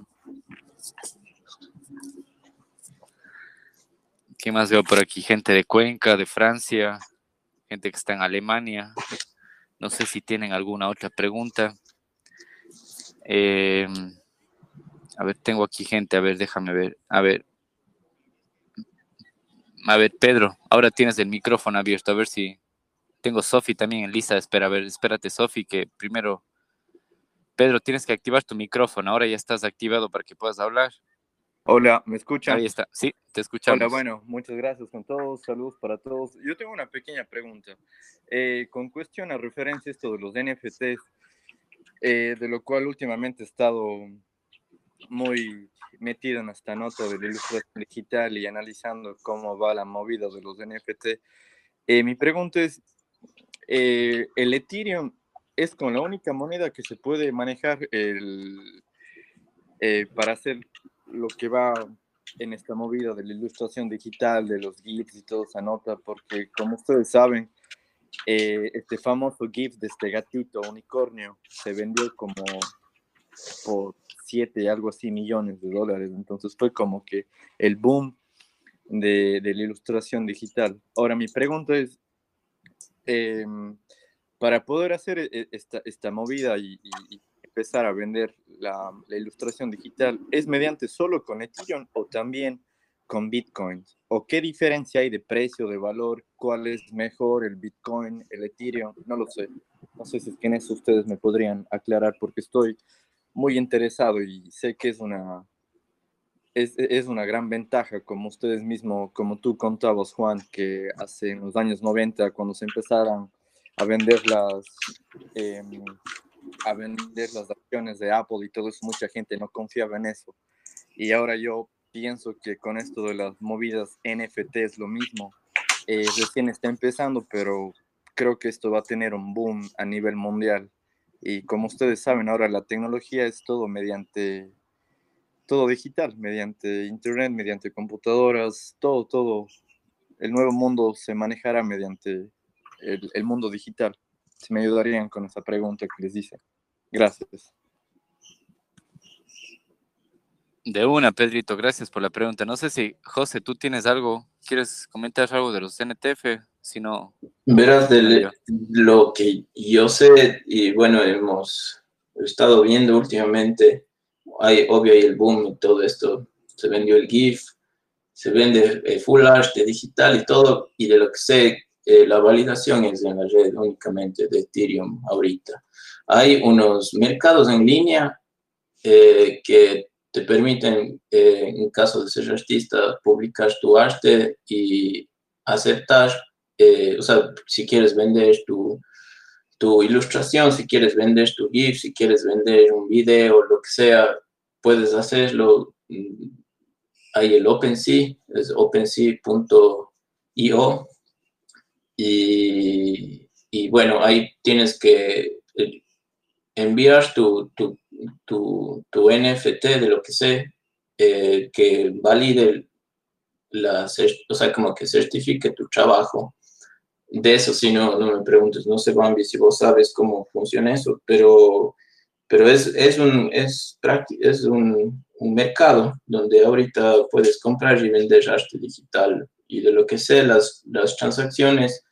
¿Qué más veo por aquí? Gente de Cuenca, de Francia, gente que está en Alemania. No sé si tienen alguna otra pregunta. Eh, a ver, tengo aquí gente, a ver, déjame ver. A ver. A ver, Pedro, ahora tienes el micrófono abierto, a ver si... Tengo Sofi también en lista, espera, a ver, espérate, Sofi, que primero... Pedro, tienes que activar tu micrófono, ahora ya estás activado para que puedas hablar. Hola, ¿me escuchan? Ahí está, sí, te escuchamos. Hola, bueno, muchas gracias con todos, saludos para todos. Yo tengo una pequeña pregunta. Eh, con cuestión a referencia esto de los NFTs, eh, de lo cual últimamente he estado muy metido en esta nota de la ilustración digital y analizando cómo va la movida de los NFT. Eh, mi pregunta es, ¿el Ethereum es con la única moneda que se puede manejar el, para hacer lo que va en esta movida de la ilustración digital, de los GIFs y toda esa nota, porque como ustedes saben, eh, este famoso GIF de este gatito unicornio se vendió como por 7, algo así, millones de dólares. Entonces fue como que el boom de, de la ilustración digital. Ahora, mi pregunta es, em, para poder hacer e, esta, esta movida y, y empezar a vender la, ilustración digital es mediante solo con Ethereum o también con Bitcoin? ¿O qué diferencia hay de precio, de valor? ¿Cuál es mejor, el Bitcoin, el Ethereum? No lo sé. No sé si es que en eso ustedes me podrían aclarar porque estoy muy interesado y sé que es una, es, es, una gran ventaja, como ustedes mismos, como tú contabas, Juan, que hace en los años 90, cuando se empezaron a vender las, eh, a vender las acciones de Apple y todo eso, mucha gente no confiaba en eso. Y ahora yo pienso que con esto de las movidas NFT es lo mismo. Eh, recién está empezando, pero creo que esto va a tener un boom a nivel mundial. Y como ustedes saben, ahora la tecnología es todo mediante, todo digital, mediante internet, mediante computadoras, todo, todo. El nuevo mundo se manejará mediante el, el mundo digital. Si me ayudarían con esa pregunta que les hice. Gracias. De una, Pedrito, gracias por la pregunta. No sé si, José, tú tienes algo, ¿quieres comentar algo de los NTF? Si no... Verás, de lo que yo sé, y bueno, hemos estado viendo últimamente, hay obvio hay el boom y todo esto, se vendió el GIF, se vende el Full Arte digital y todo, y de lo que sé, eh, la validación es en la red únicamente de Ethereum ahorita. Hay unos mercados en línea eh, que te permiten, eh, en caso de ser artista, publicar tu arte y aceptar, o sea, si quieres vender tu, tu ilustración, si quieres vender tu GIF, si quieres vender un video, lo que sea, puedes hacerlo. Hay el OpenSea, es opensea.io. Y, y bueno, ahí tienes que eh, enviar tu, tu tu, tu NFT de lo que sé, eh, que valide la, o sea, como que certifique tu trabajo. De eso si no, no me preguntes, no sé, Bambi, si vos sabes cómo funciona eso, pero, pero es, es, un, es, es un, un mercado donde ahorita puedes comprar y vender arte digital. Y de lo que sé, las, las transacciones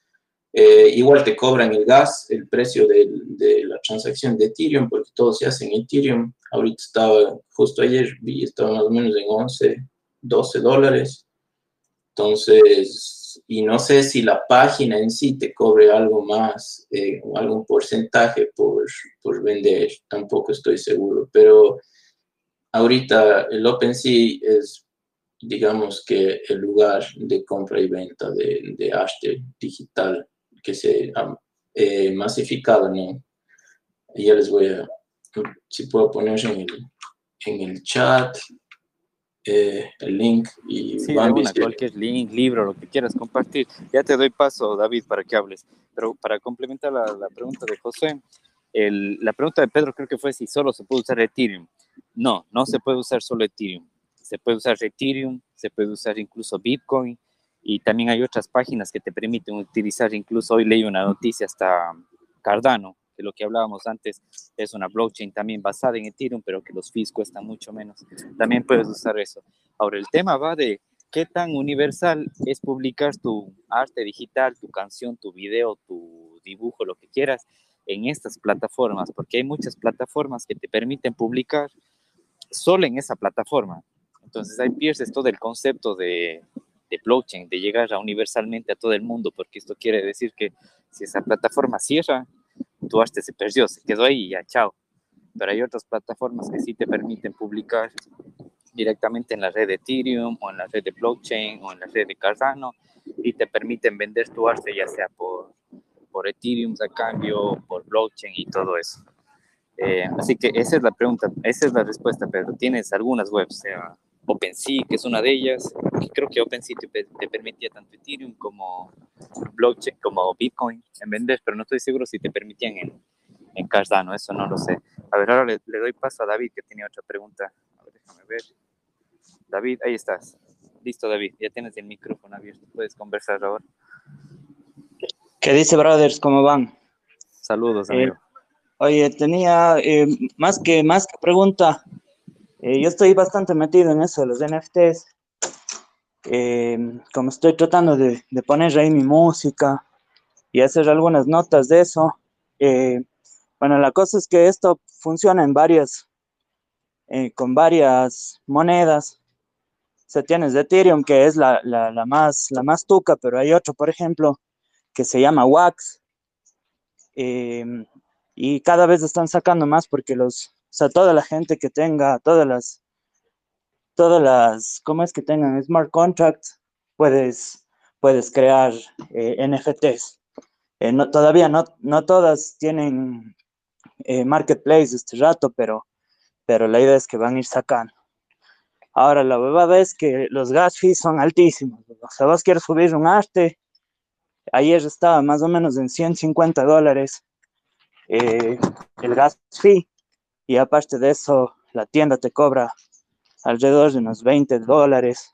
eh, igual te cobran el gas, el precio de, de, la transacción de Ethereum, porque todo se hace en Ethereum. Ahorita estaba, justo ayer vi, estaba más o menos en 11, 12 dólares. Entonces, y no sé si la página en sí te cobre algo más, eh, algún porcentaje por, por vender, tampoco estoy seguro, pero ahorita el OpenSea es digamos que el lugar de compra y venta de, de arte digital que se ha eh, masificado, ¿no? ya les voy a, si puedo poner en el, en el chat eh, el link y sí, cualquier link, libro, lo que quieras compartir. Ya te doy paso, David, para que hables. Pero para complementar la, la pregunta de José, el, la pregunta de Pedro creo que fue si solo se puede usar Ethereum. No, no se puede usar solo Ethereum. Se puede usar Ethereum, se puede usar incluso Bitcoin, y también hay otras páginas que te permiten utilizar, incluso hoy leí una noticia hasta Cardano, que lo que hablábamos antes es una blockchain también basada en Ethereum, pero que los fees cuestan mucho menos. También puedes usar eso. Ahora, el tema va de qué tan universal es publicar tu arte digital, tu canción, tu video, tu dibujo, lo que quieras, en estas plataformas, porque hay muchas plataformas que te permiten publicar solo en esa plataforma. Entonces ahí pierdes todo el concepto de de blockchain, de llegar a universalmente a todo el mundo, porque esto quiere decir que si esa plataforma cierra, tu arte se perdió, se quedó ahí y ya, chao. Pero hay otras plataformas que sí te permiten publicar directamente en la red de Ethereum o en la red de blockchain o en la red de Cardano y te permiten vender tu arte ya sea por, por Ethereum a cambio, por blockchain y todo eso. Eh, así que esa es la pregunta, esa es la respuesta, Pedro. ¿Tienes algunas webs, sea OpenSea, que es una de ellas. Creo que OpenSea te, te, permitía tanto Ethereum como blockchain, como Bitcoin en vender, pero no estoy seguro si te permitían en, en Cardano, eso no lo sé. A ver, ahora le, doy paso a David, que tiene otra pregunta. A ver, déjame ver. David, ahí estás. Listo, David, ya tienes el micrófono abierto, puedes conversar ahora. ¿Qué dice, brothers? ¿Cómo van? Saludos, eh, amigo. oye, tenía eh, más, que, más que pregunta, eh, yo estoy bastante metido en eso los NFTs. Eh, como estoy tratando de, de, poner ahí mi música y hacer algunas notas de eso. Eh, bueno, la cosa es que esto funciona en varias, con varias monedas. sea, tienes Ethereum, que es la, la, más, la más tuca, pero hay otro, por ejemplo, que se llama Wax. Em, y cada vez están sacando más porque los, o sea, toda la gente que tenga, todas las, todas las, ¿cómo es que tengan smart contracts? Puedes, puedes crear eh, NFTs. Eh, no, todavía no, no todas tienen eh, marketplace este rato, pero, pero la idea es que van a ir sacando. Ahora, la verdad es que los gas fees son altísimos. O sea, vos quieres subir un arte, ayer estaba más o menos en 150 dólares eh, el gas fee, y aparte de eso, la tienda te cobra alrededor de unos 20 dólares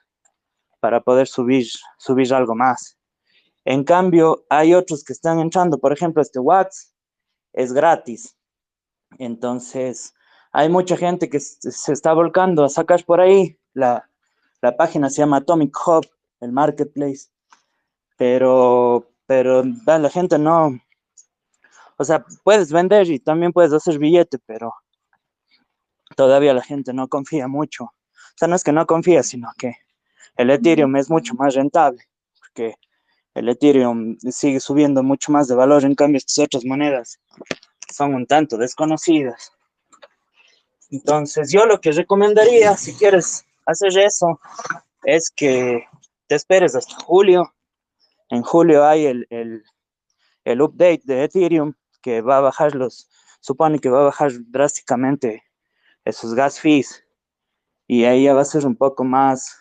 para poder subir, subir algo más. En cambio, hay otros que están entrando, por ejemplo, este Wax es gratis. Entonces, hay mucha gente que se está volcando a sacar por ahí. La, la página se llama Atomic Hub, el marketplace. Pero, pero la gente no. O sea, puedes vender y también puedes hacer billete, pero todavía la gente no confía mucho. O sea, no es que no confía, sino que el Ethereum es mucho más rentable, porque el Ethereum sigue subiendo mucho más de valor, en cambio estas otras monedas son un tanto desconocidas. Entonces, yo lo que recomendaría, si quieres hacer eso, es que te esperes hasta julio. En julio hay el, el, update de Ethereum que va a bajar los, supone que va a bajar drásticamente esos gas fees. Y ahí ya va a ser un poco más,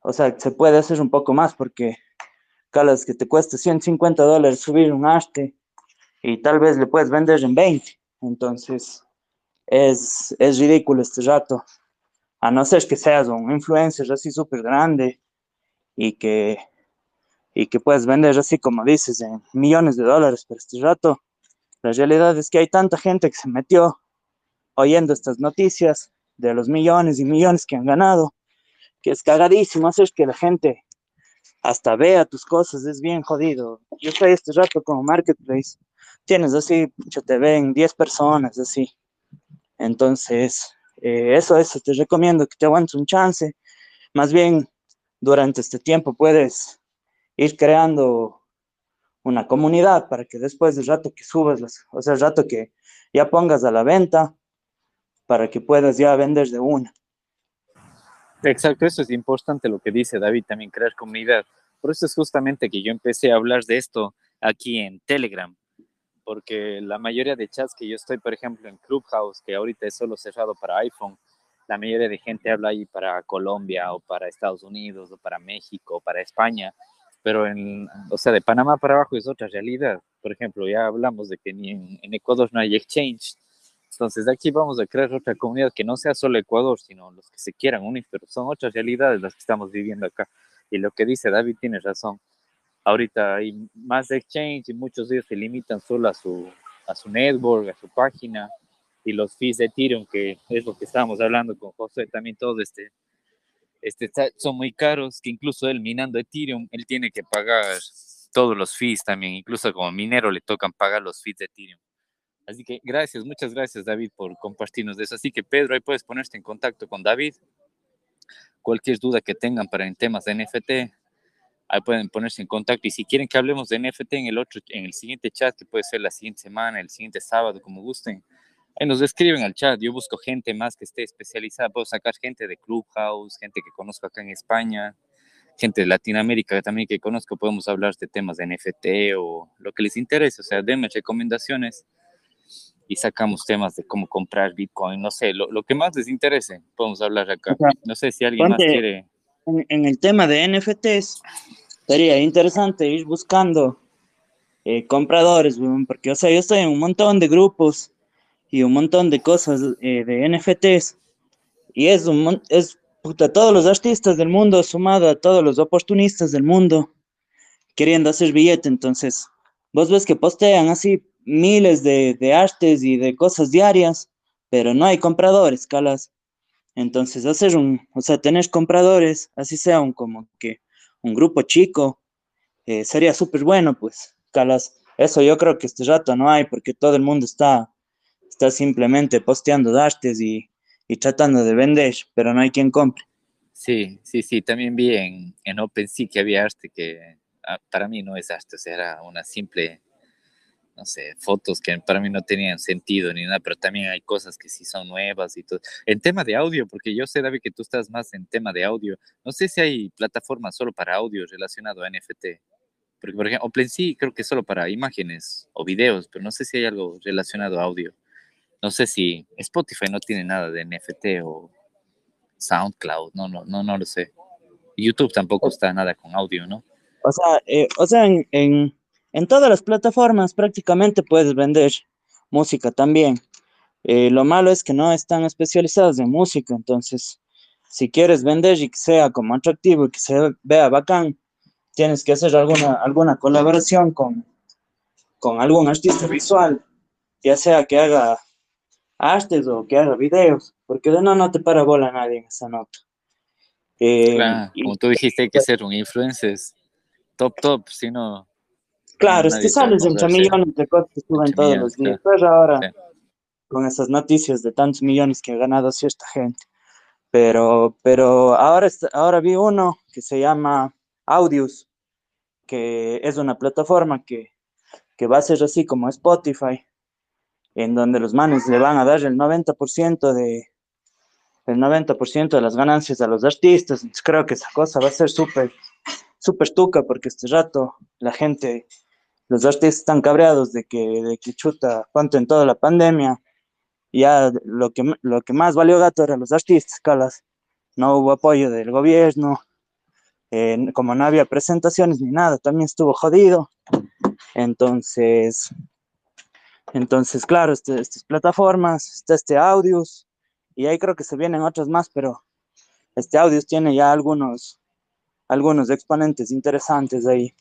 o sea, se puede hacer un poco más porque cada vez que te cuesta 150 dólares subir un arte y tal vez le puedes vender en 20. Entonces, es, es ridículo este rato. A no ser que seas un influencer así súper grande y que, y que puedes vender así como dices en millones de dólares por este rato. La realidad es que hay tanta gente que se metió oyendo estas noticias de los millones y millones que han ganado, que es cagadísimo hacer que la gente hasta vea tus cosas, es bien jodido. Yo estoy este rato como marketplace, tienes así, yo te ven 10 personas así, entonces, eh, eso, eso, te recomiendo que te aguantes un chance. Más bien, durante este tiempo puedes ir creando una comunidad para que después del rato que subas, las, o sea, el rato que ya pongas a la venta, para que puedas ya vender de una. Exacto, eso es importante lo que dice David, también crear comunidad. Por eso es justamente que yo empecé a hablar de esto aquí en Telegram, porque la mayoría de chats que yo estoy, por ejemplo, en Clubhouse, que ahorita es solo cerrado para iPhone, la mayoría de gente habla ahí para Colombia o para Estados Unidos o para México o para España, pero en, o sea, de Panamá para abajo es otra realidad. Por ejemplo, ya hablamos de que ni en, en Ecuador no hay exchange, entonces de aquí vamos a crear otra comunidad que no sea solo Ecuador, sino los que se quieran unir, pero son otras realidades las que estamos viviendo acá. Y lo que dice David tiene razón ahorita hay más exchange y muchos de ellos se limitan solo a su, a su network, a su página y los fees de Ethereum, que es lo que estábamos hablando con José, también todo este, este son muy caros, que incluso él minando Ethereum, él tiene que pagar todos los fees también, incluso como minero le tocan pagar los fees de Ethereum. Así que gracias, muchas gracias David por compartirnos de eso. Así que Pedro, ahí puedes ponerte en contacto con David. Cualquier duda que tengan para en temas de NFT, ahí pueden ponerse en contacto. Y si quieren que hablemos de NFT en el otro, en el siguiente chat, que puede ser la siguiente semana, el siguiente sábado, como gusten, ahí nos escriben al chat. Yo busco gente más que esté especializada. Puedo sacar gente de Clubhouse, gente que conozco acá en España, gente de Latinoamérica también que conozco. Podemos hablar de temas de NFT o lo que les interese. O sea, denme recomendaciones y sacamos temas de cómo comprar Bitcoin. No sé, lo, que más les interese, podemos hablar acá. No sé si alguien más quiere en, el tema de NFTs, sería interesante ir buscando eh, compradores, porque, o sea, yo estoy en un montón de grupos y un montón de cosas eh, de NFTs, y es, un, es puta, todos los artistas del mundo sumado a todos los oportunistas del mundo queriendo hacer billete, entonces, vos ves que postean así miles de, de artes y de cosas diarias, pero no hay compradores, calas. Entonces, hacer un, o sea, tener compradores, así sea un como que un grupo chico, eh, sería súper bueno, pues, Calas. Eso yo creo que este rato no hay, porque todo el mundo está, está simplemente posteando artes y, y tratando de vender, pero no hay quien compre. Sí, sí, sí, también vi en, en OpenSea que había arte que ah, para mí no es arte, o sea, era una simple, no sé, fotos que para mí no tenían sentido ni nada, pero también hay cosas que sí son nuevas y todo. En tema de audio, porque yo sé, David, que tú estás más en tema de audio, no sé si hay plataformas solo para audio relacionado a NFT. Porque, por ejemplo, OpenSea creo que es solo para imágenes o videos, pero no sé si hay algo relacionado a audio. No sé si Spotify no tiene nada de NFT o SoundCloud, no, no, no, no lo sé. YouTube tampoco está nada con audio, ¿no? O sea, eh, o sea en, en, en, todas las plataformas prácticamente puedes vender música también. Eh, lo malo es que no están especializados en música, entonces, si quieres vender y que sea como atractivo y que se vea bacán, tienes que hacer alguna, alguna colaboración con, con algún artista visual, ya sea que haga artes o que haga videos, porque de no, no te para bola nadie en esa nota. Eh, claro, como tú dijiste, hay que ser un influencer top, top, si no... Claro, es que sales entre millones de cosas que suben todos los días. Pero ahora, con esas noticias de tantos millones que ha ganado cierta gente. Pero, pero ahora, ahora vi uno que se llama Audius, que es una plataforma que, que va a ser así como Spotify, en donde los manes le van a dar el 90% de el 90% de las ganancias a los artistas. Entonces creo que esa cosa va a ser súper, súper tuca, porque este rato la gente, los artistas están cabreados de que, de que chuta, ponte en toda la pandemia, ya lo que, lo que más valió gato eran los artistas, calas. No hubo apoyo del gobierno, eh, como no había presentaciones ni nada, también estuvo jodido. Entonces, entonces, claro, este, estas plataformas, está este Audios, y ahí creo que se vienen otras más, pero este Audios tiene ya algunos, algunos exponentes interesantes ahí.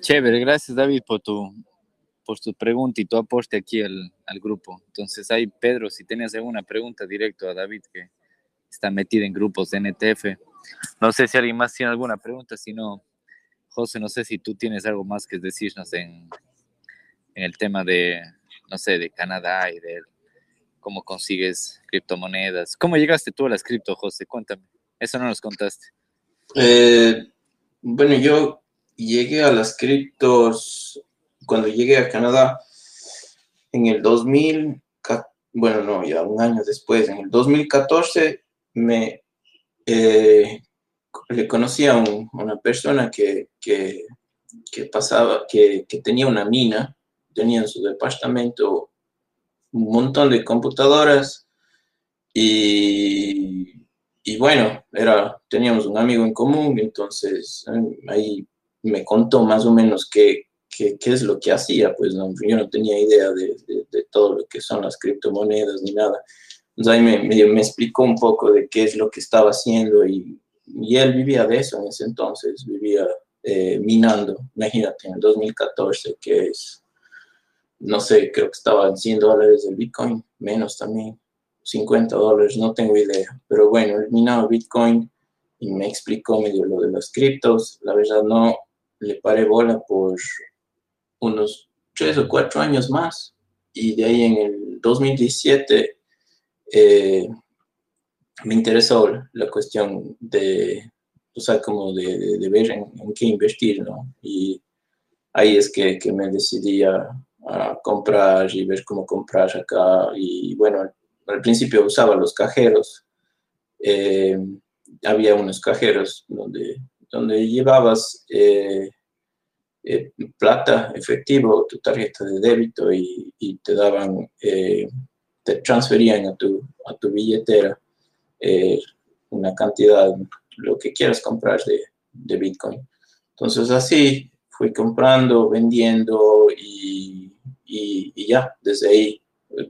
Chévere, gracias David por tu, por tu pregunta y tu aporte aquí al, al grupo. Entonces ahí, Pedro, si tienes alguna pregunta directo a David, que está metido en grupos de NTF. No sé si alguien más tiene alguna pregunta, si no, José, no sé si tú tienes algo más que decirnos en, en el tema de, no sé, de Canadá y de cómo consigues criptomonedas. ¿Cómo llegaste tú a las cripto, José? Cuéntame. Eso no nos contaste. Eh, bueno, yo llegué a las criptos cuando llegué a Canadá en el 2000, bueno, no, ya un año después, en el 2014 me eh, le conocí a una persona que, que, pasaba, que, tenía una mina, tenía en su departamento un montón de computadoras y, y bueno, era, teníamos un amigo en común, entonces ahí me contó más o menos qué, qué, es lo que hacía, pues no, yo no tenía idea de, de, todo lo que son las criptomonedas ni nada. Entonces ahí me, me, me, explicó un poco de qué es lo que estaba haciendo y y él vivía de eso en ese entonces, vivía eh, minando, imagínate, en el 2014, que es, no sé, creo que estaba en 100 dólares el Bitcoin, menos también, 50 dólares, no tengo idea, pero bueno, él minaba Bitcoin y me explicó medio lo de los criptos, la verdad no le paré bola por unos 3 o 4 años más, y de ahí en el 2017 eh, me interesó la cuestión de, o sea, como de, de ver en, qué invertir. Y ahí es que, que me decidí a, comprar y ver cómo comprar acá. Y bueno, al principio usaba los cajeros. Eh, había unos cajeros donde, donde llevabas eh, eh, plata, efectivo, tu tarjeta de débito y, y te daban, te transferían a tu, a tu billetera eh, una cantidad, lo que quieras comprar de, de, Bitcoin. Entonces así fui comprando, vendiendo y, y, ya, desde ahí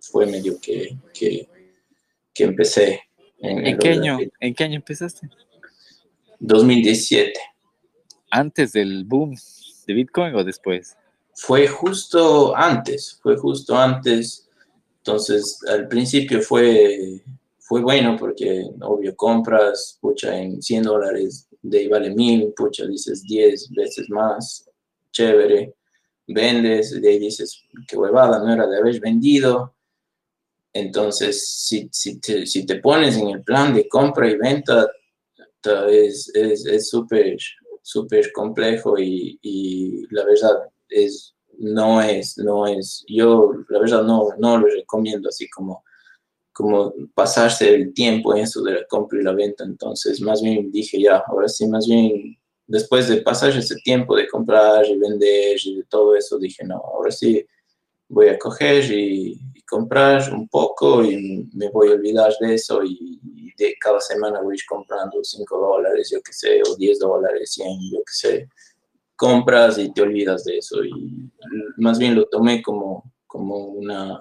fue medio que, que, que empecé. En, ¿En qué año, ¿En qué año empezaste? 2017. ¿Antes del boom de Bitcoin o después? Fue justo antes, fue justo antes. Entonces, al principio fue fue bueno porque, obvio, compras, pucha, en 100 dólares, de ahí vale 1000, pucha, dices 10 veces más, chévere, vendes, de ahí dices, qué huevada, no era de haber vendido, Entonces, si, si, te, si te pones en el plan de compra y venta, es súper súper complejo y, y, la verdad es, no es, no es, yo la verdad no, no lo recomiendo así como, como pasarse el tiempo en eso de la compra y la venta. Entonces, más bien dije, ya, ahora sí, más bien después de pasar ese tiempo de comprar y vender y de todo eso, dije, no, ahora sí voy a coger y, comprar un poco y me voy a olvidar de eso y, de cada semana voy comprando 5 dólares, yo qué sé, o 10 dólares, 100, yo qué sé. Compras y te olvidas de eso y más bien lo tomé como, como, una,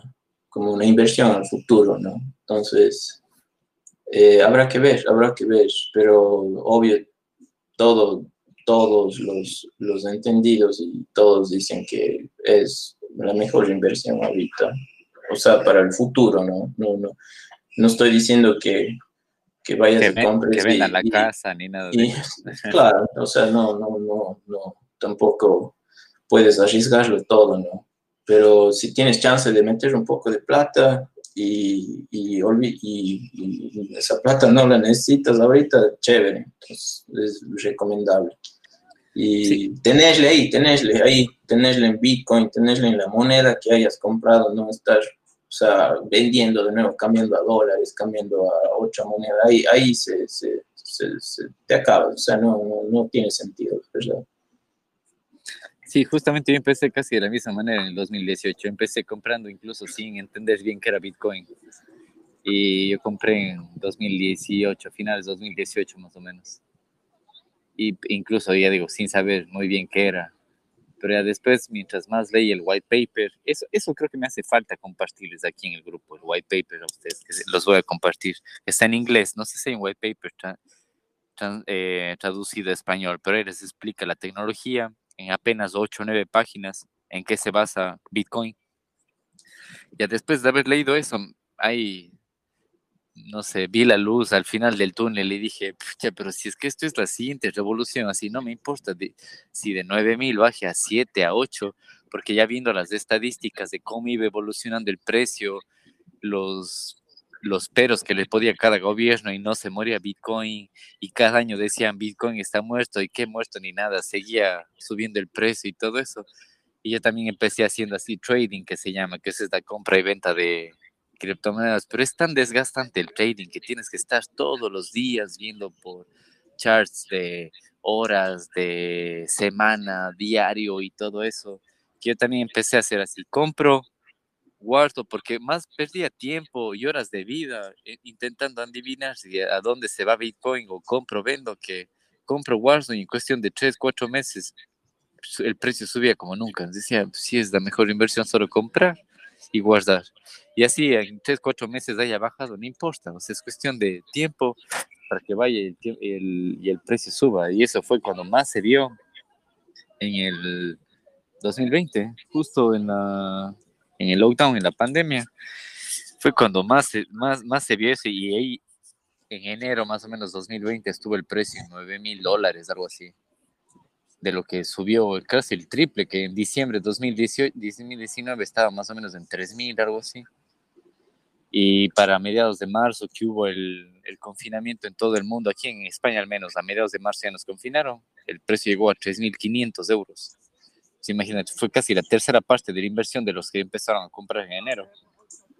como una inversión al futuro, ¿no? Entonces, eh, habrá que ver, habrá que ver, pero obvio, todo, todos los, los entendidos y todos dicen que es la mejor inversión ahorita, o sea, para el futuro, ¿no? No, no, no estoy diciendo que, que vayas a comprar. Que vendan la casa ni nada de eso. [laughs] Claro, o sea, no, no, no, no, tampoco puedes arriesgarlo todo, ¿no? Pero si tienes chance de meter un poco de plata y, y, y, esa plata no la necesitas ahorita, chévere, entonces es recomendable. Y tenerle ahí, tenerle ahí, tenerle en Bitcoin, tenerle en la moneda que hayas comprado, no estar, o sea, vendiendo de nuevo, cambiando a dólares, cambiando a otra moneda, ahí, ahí se, se, se, te acaba, o sea, no, no, no tiene sentido, ¿verdad? Sí, justamente yo empecé casi de la misma manera en el 2018. Empecé comprando incluso sin entender bien qué era Bitcoin. Y yo compré en 2018, finales de 2018 más o menos y incluso ya digo, sin saber muy bien qué era. Pero ya después, mientras más leí el white paper, eso, eso creo que me hace falta compartirles aquí en el grupo, el white paper a ustedes, que los voy a compartir. Está en inglés, no sé si hay un white paper eh, traducido a español, pero ahí les explica la tecnología en apenas 8 o 9 páginas en qué se basa Bitcoin. Ya después de haber leído eso, hay no sé, vi la luz al final del túnel y dije, pero si es que esto es la siguiente revolución, así no me importa si de 9000 baje a 7, a 8, porque ya viendo las estadísticas de cómo iba evolucionando el precio, los, los peros que le podía cada gobierno y no se moría Bitcoin, y cada año decían Bitcoin está muerto y qué muerto ni nada, seguía subiendo el precio y todo eso. Y yo también empecé haciendo así trading, que se llama, que es la compra y venta de, criptomonedas, pero es tan desgastante el trading que tienes que estar todos los días viendo por charts de horas, de semana, diario y todo eso, que yo también empecé a hacer así, compro, guardo, porque más perdía tiempo y horas de vida eh, intentando adivinar si a dónde se va Bitcoin o compro, vendo, que compro, guardo y en cuestión de tres, cuatro meses el precio subía como nunca. Decía, si es la mejor inversión solo comprar y guardar. Y así en tres, cuatro meses haya bajado, no importa, o sea, es cuestión de tiempo para que vaya el, el, y el precio suba. Y eso fue cuando más se vio en el 2020, justo en, la, en el lockdown, en la pandemia. Fue cuando más, más, más se vio eso y ahí en enero más o menos 2020 estuvo el precio en 9 mil dólares, algo así de lo que subió casi el triple, que en diciembre de 2018, 2019 estaba más o menos en 3.000, algo así. Y para mediados de marzo, que hubo el, el, confinamiento en todo el mundo, aquí en España al menos, a mediados de marzo ya nos confinaron, el precio llegó a 3.500 euros. Pues imagínate, fue casi la tercera parte de la inversión de los que empezaron a comprar en enero.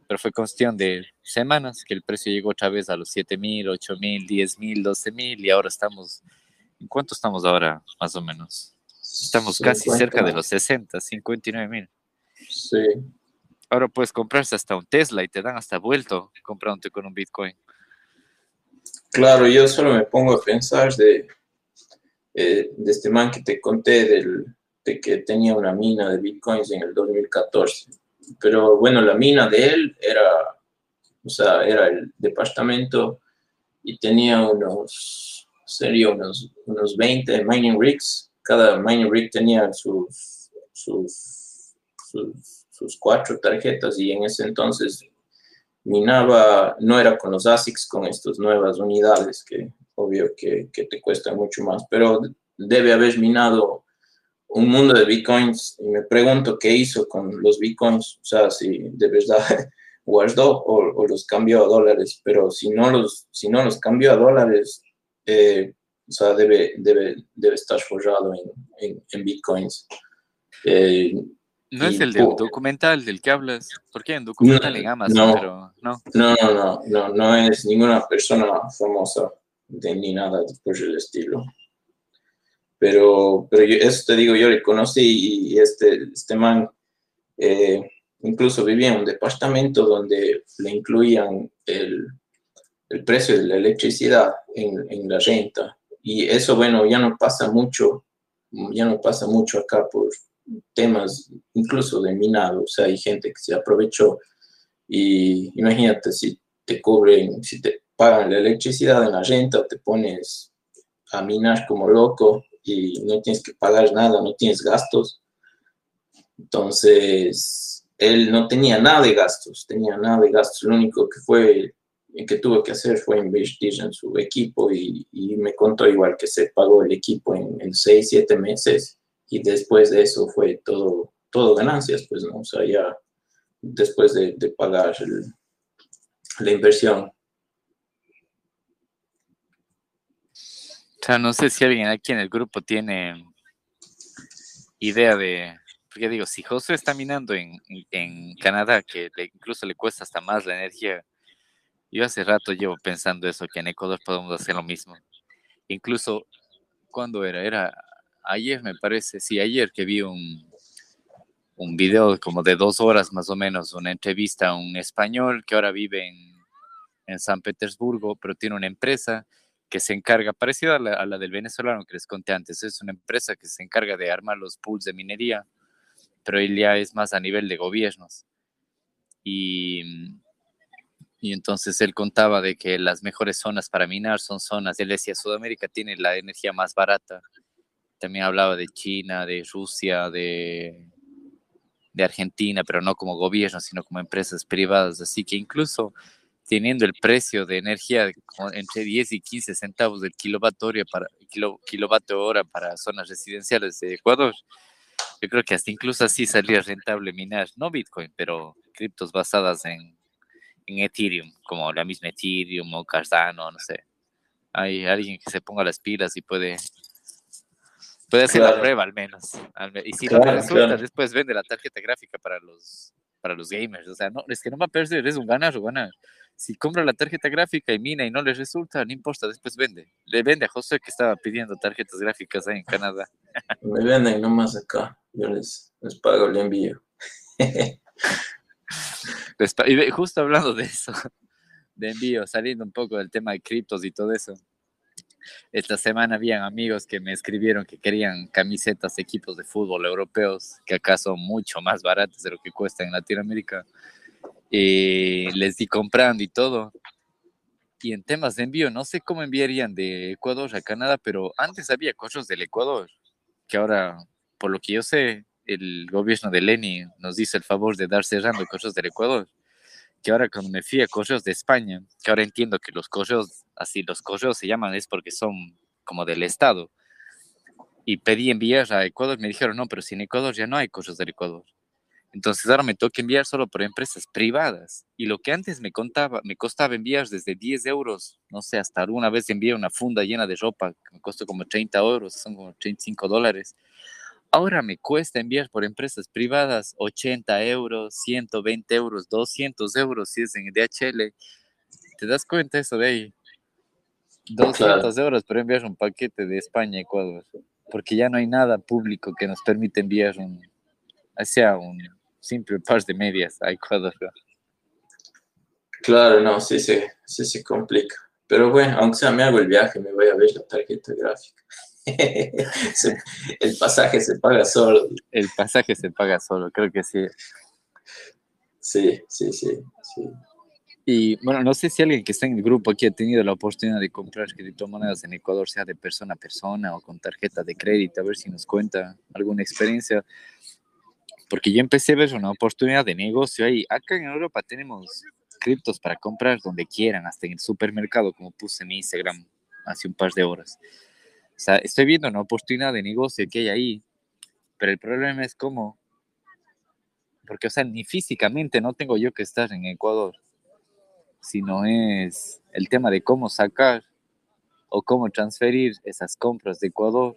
Pero fue cuestión de semanas que el precio llegó otra vez a los 7.000, 8.000, 10.000, 12.000 y ahora estamos ¿En cuánto estamos ahora, más o menos? Estamos casi cerca de los 60, 59 mil. Sí. Ahora puedes comprarse hasta un Tesla y te dan hasta vuelto comprándote con un Bitcoin. Claro, yo solo me pongo a pensar de, eh, de este man que te conté del, de que tenía una mina de Bitcoins en el 2014. Pero bueno, la mina de él era, o sea, era el departamento y tenía unos sería unos, unos 20 mining rigs. Cada mining rig tenía sus, sus, sus, cuatro tarjetas y en ese entonces minaba, no era con los ASICs, con estas nuevas unidades que obvio que, que te cuesta mucho más, pero debe haber minado un mundo de bitcoins y me pregunto qué hizo con los bitcoins, o sea, si de verdad [laughs] guardó o, los cambió a dólares, pero si no los, si no los cambió a dólares, eh, o sea, debe, debe, debe estar forrado en, en, bitcoins. Eh, no es el del documental del que hablas, porque un documental en Amazon, no, pero no. No, no, no, no, es ninguna persona famosa de, ni nada por el estilo. Pero, pero yo, eso te digo, yo le conocí y, este, este man eh, incluso vivía en un departamento donde le incluían el, el precio de la electricidad en, la renta. Y eso, bueno, ya no pasa mucho, ya no pasa mucho acá por temas incluso de minado, o sea, hay gente que se aprovechó y imagínate si te cubren, si te pagan la electricidad en la renta, te pones a minar como loco y no tienes que pagar nada, no tienes gastos. Entonces, él no tenía nada de gastos, tenía nada de gastos, lo único que fue que tuvo que hacer fue invertir en su equipo y, me contó igual que se pagó el equipo en, en seis, siete meses y después de eso fue todo, todo ganancias, pues, ¿no? O sea, ya después de, de pagar la inversión. O sea, no sé si alguien aquí en el grupo tiene idea de, porque digo, si José está minando en, en Canadá, que incluso le cuesta hasta más la energía, yo hace rato llevo pensando eso, que en Ecuador podemos hacer lo mismo. Incluso, cuando era? Era ayer me parece, sí, ayer que vi un, un video como de dos horas más o menos, una entrevista a un español que ahora vive en, en San Petersburgo, pero tiene una empresa que se encarga, parecida a la, a la, del venezolano que les conté antes, es una empresa que se encarga de armar los pools de minería, pero él ya es más a nivel de gobiernos. Y, y entonces él contaba de que las mejores zonas para minar son zonas, él decía, Sudamérica tiene la energía más barata, también hablaba de China, de Rusia, de, de Argentina, pero no como gobierno, sino como empresas privadas. Así que incluso teniendo el precio de energía entre 10 y 15 centavos del kilovatio para, kilovatio hora para zonas residenciales de Ecuador, yo creo que hasta incluso así salía rentable minar, no Bitcoin, pero criptos basadas en, en Ethereum, como la misma Ethereum o Cardano, no sé. Hay alguien que se ponga las pilas y puede Puede hacer la prueba al menos. Y si no te resulta, después vende la tarjeta gráfica para los, para los gamers. O sea, no, es que no va a perder, es un ganar o ganar. Si compra la tarjeta gráfica y mina y no le resulta, no importa, después vende. Le vende a José que estaba pidiendo tarjetas gráficas ahí en Canadá. Me venden nomás acá. Yo les, les pago el envío. [laughs] y justo hablando de eso, de envío, saliendo un poco del tema de criptos y todo eso esta semana habían amigos que me escribieron que querían camisetas, equipos de fútbol europeos, que acá son mucho más baratos de lo que cuesta en Latinoamérica. Y les di comprando y todo. Y en temas de envío, no sé cómo enviarían de Ecuador a Canadá, pero antes había cosas del Ecuador, que ahora, por lo que yo sé, el gobierno de Leni nos dice el favor de dar cerrando cosas del Ecuador que ahora cuando me fui a correos de España, que ahora entiendo que los correos, así los correos se llaman, es porque son como del Estado, y pedí enviar a Ecuador, me dijeron, no, pero si en Ecuador ya no hay correos del Ecuador. Entonces ahora me toca enviar solo por empresas privadas. Y lo que antes me, contaba, me costaba enviar desde 10 euros, no sé, hasta alguna vez envié una funda llena de ropa que me costó como 30 euros, son como 35 dólares. Ahora me cuesta enviar por empresas privadas 80 euros, 120 euros, 200 euros si es en DHL. ¿Te das cuenta eso de ahí? 200 euros para enviar un paquete de España a Ecuador. Porque ya no hay nada público que nos permita enviar un, sea un simple par de medias a Ecuador. Claro, no, sí, sí, sí se complica. Pero bueno, aunque sea me hago el viaje, me voy a ver la tarjeta gráfica. [laughs] el pasaje se paga solo. El pasaje se paga solo, creo que sí. Sí, sí, sí, sí. Y bueno, no sé si alguien que está en el grupo aquí ha tenido la oportunidad de comprar criptomonedas en Ecuador, sea de persona a persona o con tarjeta de crédito, a ver si nos cuenta alguna experiencia. Porque yo empecé a ver una oportunidad de negocio ahí. Acá en Europa tenemos criptos para comprar donde quieran, hasta en el supermercado, como puse en mi Instagram hace un par de horas. Estoy viendo una oportunidad de negocio que hay ahí, pero el problema es cómo porque, o sea, ni físicamente no tengo yo que estar en Ecuador, sino es el tema de cómo sacar o cómo transferir esas compras de Ecuador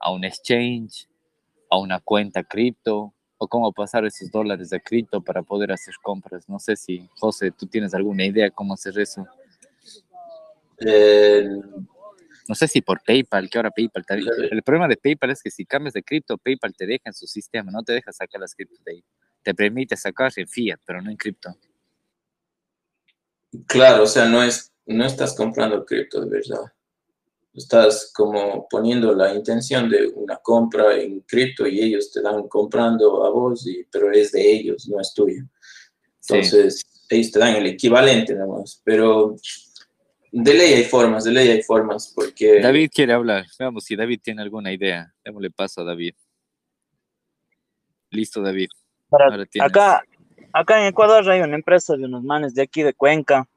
a un exchange, a una cuenta cripto, o cómo pasar esos dólares de cripto para poder hacer compras. No sé si, José, tú tienes alguna idea cómo hacer eso. Eh, No sé si por PayPal, que ahora PayPal te- El problema de PayPal es que si cambias de cripto, PayPal te deja en su sistema, no te deja sacar las criptos de ahí. Te permite sacar en fiat, pero no en cripto. claro, o sea, no, es, no estás comprando cripto de verdad. Estás como poniendo la intención de una compra en cripto y ellos te dan comprando a vos, y, pero es de ellos, no es tuyo. Sí. Entonces, ellos te dan el equivalente nomás. Pero de ley hay formas, de ley hay formas, porque... David quiere hablar. Veamos si David tiene alguna idea. Démosle paso a David. Listo, David. Para- acá, acá en Ecuador hay una empresa de unos manes de aquí de Cuenca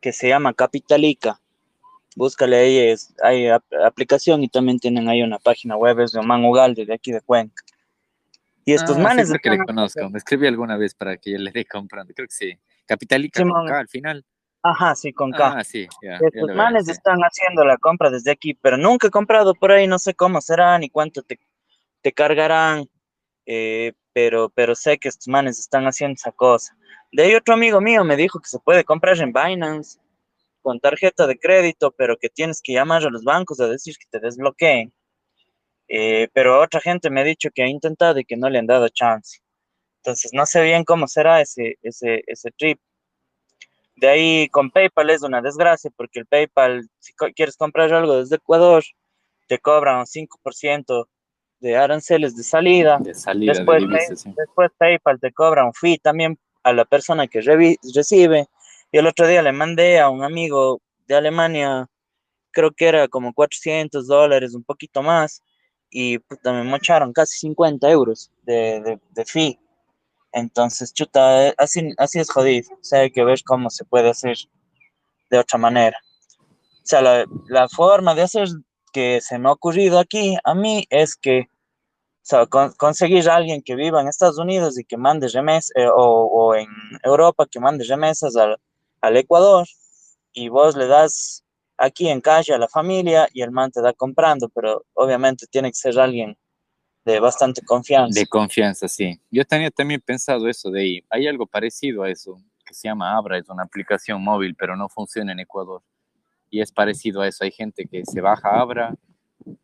que se llama Capitalica. Búscale ahí, es, hay ap- aplicación y también tienen ahí una página web, es de Oman Ugalde, de aquí de Cuenca. Y estos Ah, manes creo que le conozco. Me escribí alguna vez para que yo le dé comprando. Creo que sí. Capitalica con Simón. K al final. Ajá, sí, con K. Ah, sí. Ya, ya Estos veo, manes sí. están haciendo la compra desde aquí, pero nunca he comprado por ahí, no sé cómo será ni cuánto te, te cargarán, eh, pero, pero sé que estos manes están haciendo esa cosa. De ahí otro amigo mío me dijo que se puede comprar en Binance con tarjeta de crédito, pero que tienes que llamar a los bancos a decir que te desbloqueen. Eh, pero otra gente me ha dicho que ha intentado y que no le han dado chance. Entonces no sé bien cómo será ese, ese, ese trip. De ahí con PayPal es una desgracia porque el PayPal, si co- quieres comprar algo desde Ecuador, te cobran un 5% de aranceles de salida. De salida Después, de Pay- sí. después PayPal te cobra un fee también a la persona que recibe. Y el otro día le mandé a un amigo de Alemania, creo que era como 400 dólares, un poquito más, y puta, me mocharon casi 50 euros de, de, de fee. Entonces, chuta, eh, así, así es jodido. O hay que ver cómo se puede hacer de otra manera. O sea, la, la forma de hacer que se me ha ocurrido aquí a mí es que o sea, con- conseguir a alguien que viva en Estados Unidos y que mande remesas, o, o en Europa que mande remesas al, al Ecuador, y vos le das aquí en calle a la familia y el man te da comprando, pero obviamente tiene que ser alguien de bastante confianza. De confianza, sí. Yo tenía también pensado eso de ahí. Hay algo parecido a eso, que se llama Abra, es una aplicación móvil, pero no funciona en Ecuador. Y es parecido a eso. Hay gente que se baja Abra,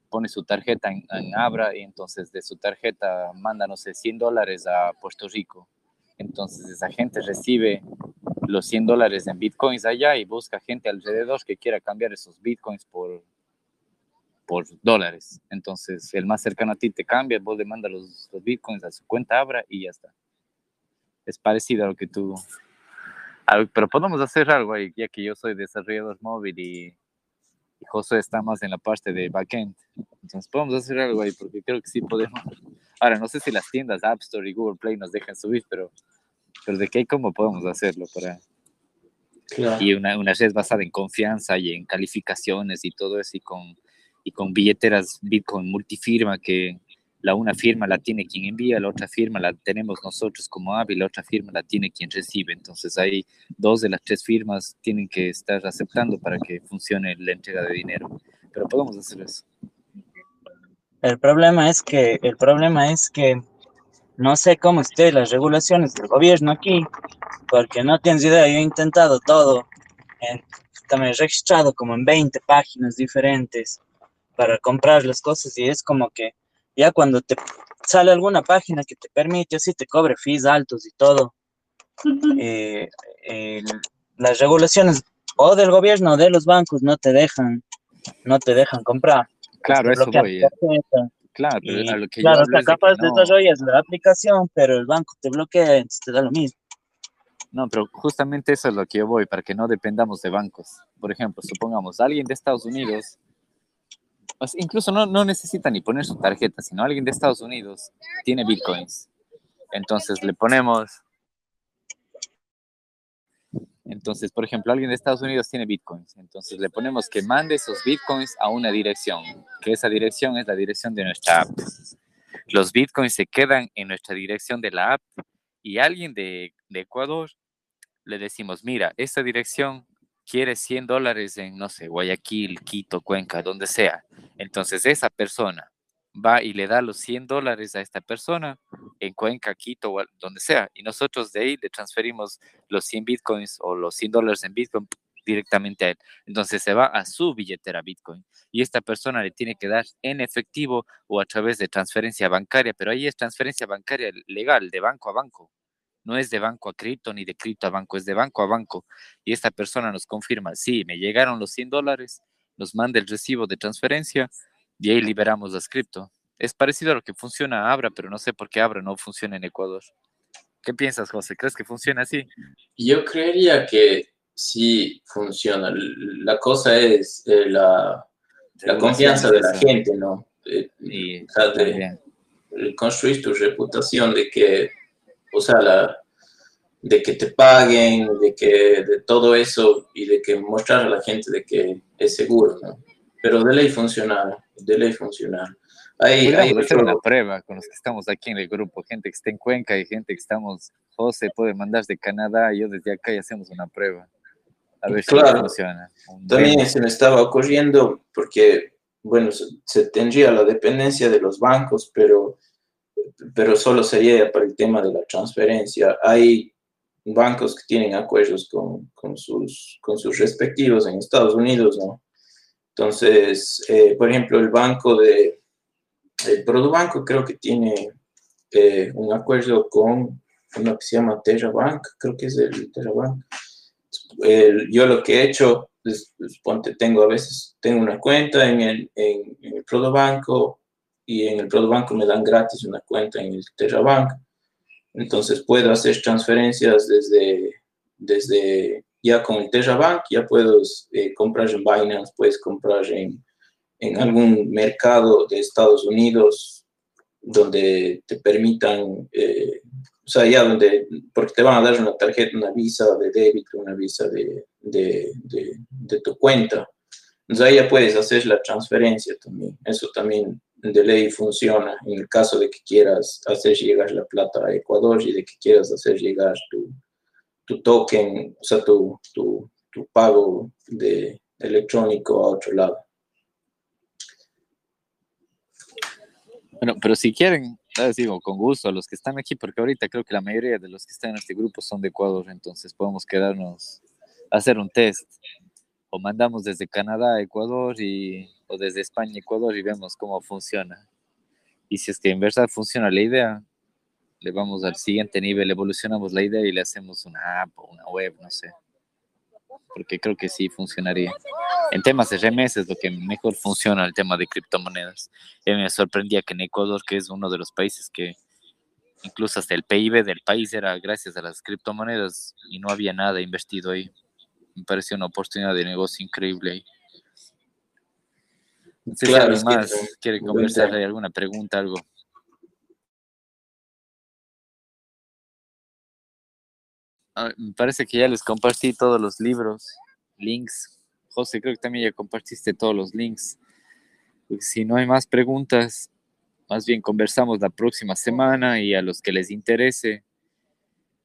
pone su tarjeta en, en Abra y entonces de su tarjeta manda, no sé, 100 dólares a Puerto Rico. Entonces esa gente recibe los 100 dólares en bitcoins allá y busca gente alrededor que quiera cambiar esos bitcoins por, por dólares. Entonces, el más cercano a ti te cambia, vos le mandas los, los bitcoins a su cuenta Abra y ya está. Es parecido a lo que tú... a- pero podemos hacer algo ahí, ya que yo soy desarrollador móvil y, y José está más en la parte de backend. Entonces, podemos hacer algo ahí, porque creo que sí podemos. Ahora, no sé si las tiendas App Store y Google Play nos dejan subir, pero, pero de qué y cómo podemos hacerlo para, Claro. y una, una red basada en confianza y en calificaciones y todo eso y con, y con billeteras Bitcoin multifirma que la una firma la tiene quien envía, la otra firma la tenemos nosotros como y la otra firma la tiene quien recibe. Entonces ahí dos de las tres firmas tienen que estar aceptando para que funcione la entrega de dinero. Pero podemos hacer eso. El problema es que, el problema es que no sé cómo estén las regulaciones del gobierno aquí, porque no tienes idea, yo he intentado todo, en, he registrado como en 20 páginas diferentes para comprar las cosas y es como que ya cuando te sale alguna página que te permite, así te cobre fees altos y todo, eh, las regulaciones o del gobierno o de los bancos no te dejan, no te dejan comprar. Claro, eso voy. Claro, pero Y, a lo que claro, yo o hablo sea, es de capaz no- desarrollas la aplicación, pero el banco te bloquea, entonces te da lo mismo. No, pero justamente eso es lo que yo voy, para que no dependamos de bancos. Por ejemplo, supongamos alguien de Estados Unidos, incluso no, no necesita ni poner su tarjeta, sino alguien de Estados Unidos tiene bitcoins. Entonces le ponemos, entonces, por ejemplo, alguien de Estados Unidos tiene bitcoins. Entonces le ponemos que mande esos bitcoins a una dirección, que esa dirección es la dirección de nuestra app. Los bitcoins se quedan en nuestra dirección de la app y alguien de Ecuador le decimos, mira, esta dirección quiere 100 dólares en, no sé, Guayaquil, Quito, Cuenca, donde sea. Entonces esa persona va y le da los 100 dólares a esta persona en Cuenca, Quito, donde sea. Y nosotros de ahí le transferimos los 100 bitcoins o los 100 dólares en bitcoin directamente a él. Entonces se va a su billetera Bitcoin y esta persona le tiene que dar en efectivo o a través de transferencia bancaria, pero ahí es transferencia bancaria legal, de banco a banco. No es de banco a cripto ni de cripto a banco, es de banco a banco. Y esta persona nos confirma, sí, me llegaron los 100 dólares, nos manda el recibo de transferencia y ahí liberamos las cripto. Es parecido a lo que funciona Abra, pero no sé por qué Abra no funciona en Ecuador. ¿Qué piensas, José? ¿Crees que funciona así? Yo creería que sí funciona. La cosa es eh, la, la confianza de la gente, ¿no? Eh, Y o sea, de construir tu reputación de que, o sea, la, de que te paguen, de que de todo eso y de que mostrar a la gente de que es seguro, ¿no? Pero de ley funciona, de ley funciona. Hay, hay hacer una prueba con los que estamos aquí en el grupo, gente que está en Cuenca y gente que estamos, José puede mandar de Canadá yo desde acá y hacemos una prueba. A ver Claro. si funciona. Un También se me estaba ocurriendo porque, bueno, se, se tendría la dependencia de los bancos, pero, pero solo sería para el tema de la transferencia. Hay bancos que tienen acuerdos con, con sus, con sus respectivos en Estados Unidos, ¿no? Entonces, eh, por ejemplo, el banco de, el Produbanco creo que tiene eh, un acuerdo con uno que se llama TerraBank, creo que es el TerraBank el- yo lo que he hecho es, ponte, tengo a veces, tengo una cuenta en el, en, en el Prodobanco y en el Prodobanco me dan gratis una cuenta en el TerraBank. Entonces puedo hacer transferencias desde, desde ya con el TerraBank, ya puedo eh, comprar en Binance, puedes comprar en, en algún mercado de Estados Unidos donde te permitan eh, o sea, ya donde, porque te van a dar una tarjeta, una visa de débito, una visa de, de, de, de tu cuenta. Entonces ahí ya puedes hacer la transferencia también. Eso también de ley funciona en el caso de que quieras hacer llegar la plata a Ecuador y de que quieras hacer llegar tu, tu token, o sea, tu, tu, tu pago de, electrónico a otro lado. Bueno, pero si quieren, les digo, con gusto a los que están aquí, porque ahorita creo que la mayoría de los que están en este grupo son de Ecuador, entonces podemos quedarnos hacer un test. O mandamos desde Canadá a Ecuador y, o desde España a Ecuador y vemos cómo funciona. Y si es que en verdad funciona la idea, le vamos al siguiente nivel, evolucionamos la idea y le hacemos una app o una web, no sé. Porque creo que sí funcionaría. En temas de remesas es lo que mejor funciona el tema de criptomonedas. Y me sorprendía que en Ecuador, que es uno de los países que incluso hasta el PIB del país era gracias a las criptomonedas y no había nada invertido ahí. Me pareció una oportunidad de negocio increíble ahí. No sé Claro, si es alguien que más es quiere conversar, hay alguna pregunta, algo. Ah, me parece que ya les compartí todos los libros, links. José, creo que también ya compartiste todos los links. Pues, si no hay más preguntas, más bien conversamos la próxima semana y a los que les interese,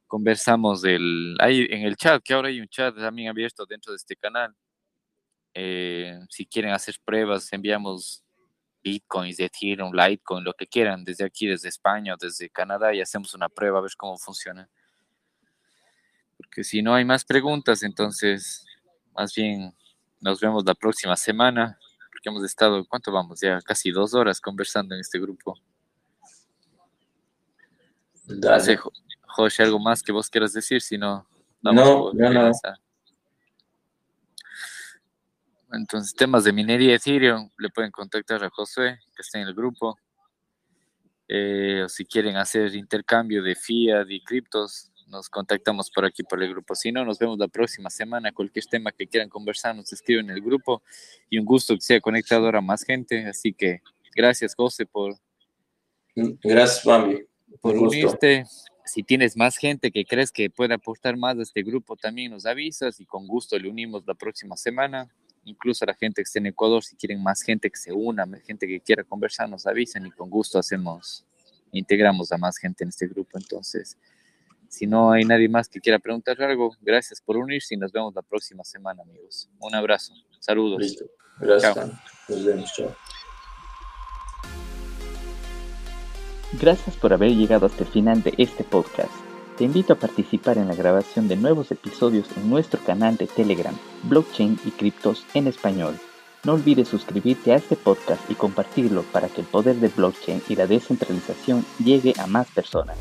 conversamos del, hay en el chat, que ahora hay un chat también abierto dentro de este canal. Eh, si quieren hacer pruebas, enviamos bitcoins, Ethereum, Litecoin, lo que quieran, desde aquí, desde España o desde Canadá y hacemos una prueba a ver cómo funciona. Porque si no hay más preguntas, entonces más bien nos vemos la próxima semana, porque hemos estado, ¿cuánto vamos? Ya casi dos horas conversando en este grupo. No sé, Dale. Jo- José, algo más que vos quieras decir, si no, No, no, no. Entonces, temas de minería Ethereum, le pueden contactar a Josué, que está en el grupo. Eh, o si quieren hacer intercambio de fiat y criptos, nos contactamos por aquí por el grupo. Si no, nos vemos la próxima semana. Cualquier tema que quieran conversar, nos escriben en el grupo. Y un gusto que sea conectado ahora más gente. Así que gracias, José, por, Gracias, Bambi. por gusto. unirte. Si tienes más gente que crees que puede aportar más a este grupo, también nos avisas y con gusto le unimos la próxima semana. Incluso a la gente que esté en Ecuador, si quieren más gente que se una, gente que quiera conversar, nos avisan y con gusto hacemos, integramos a más gente en este grupo. Entonces, Si no hay nadie más que quiera preguntar algo, gracias por unirse y nos vemos la próxima semana, amigos. Un abrazo. Saludos. Listo. Gracias. Chao. Nos vemos. Chao. Gracias por haber llegado hasta el final de este podcast. Te invito a participar en la grabación de nuevos episodios en nuestro canal de Telegram, Blockchain y Criptos en Español. No olvides suscribirte a este podcast y compartirlo para que el poder del blockchain y la descentralización llegue a más personas.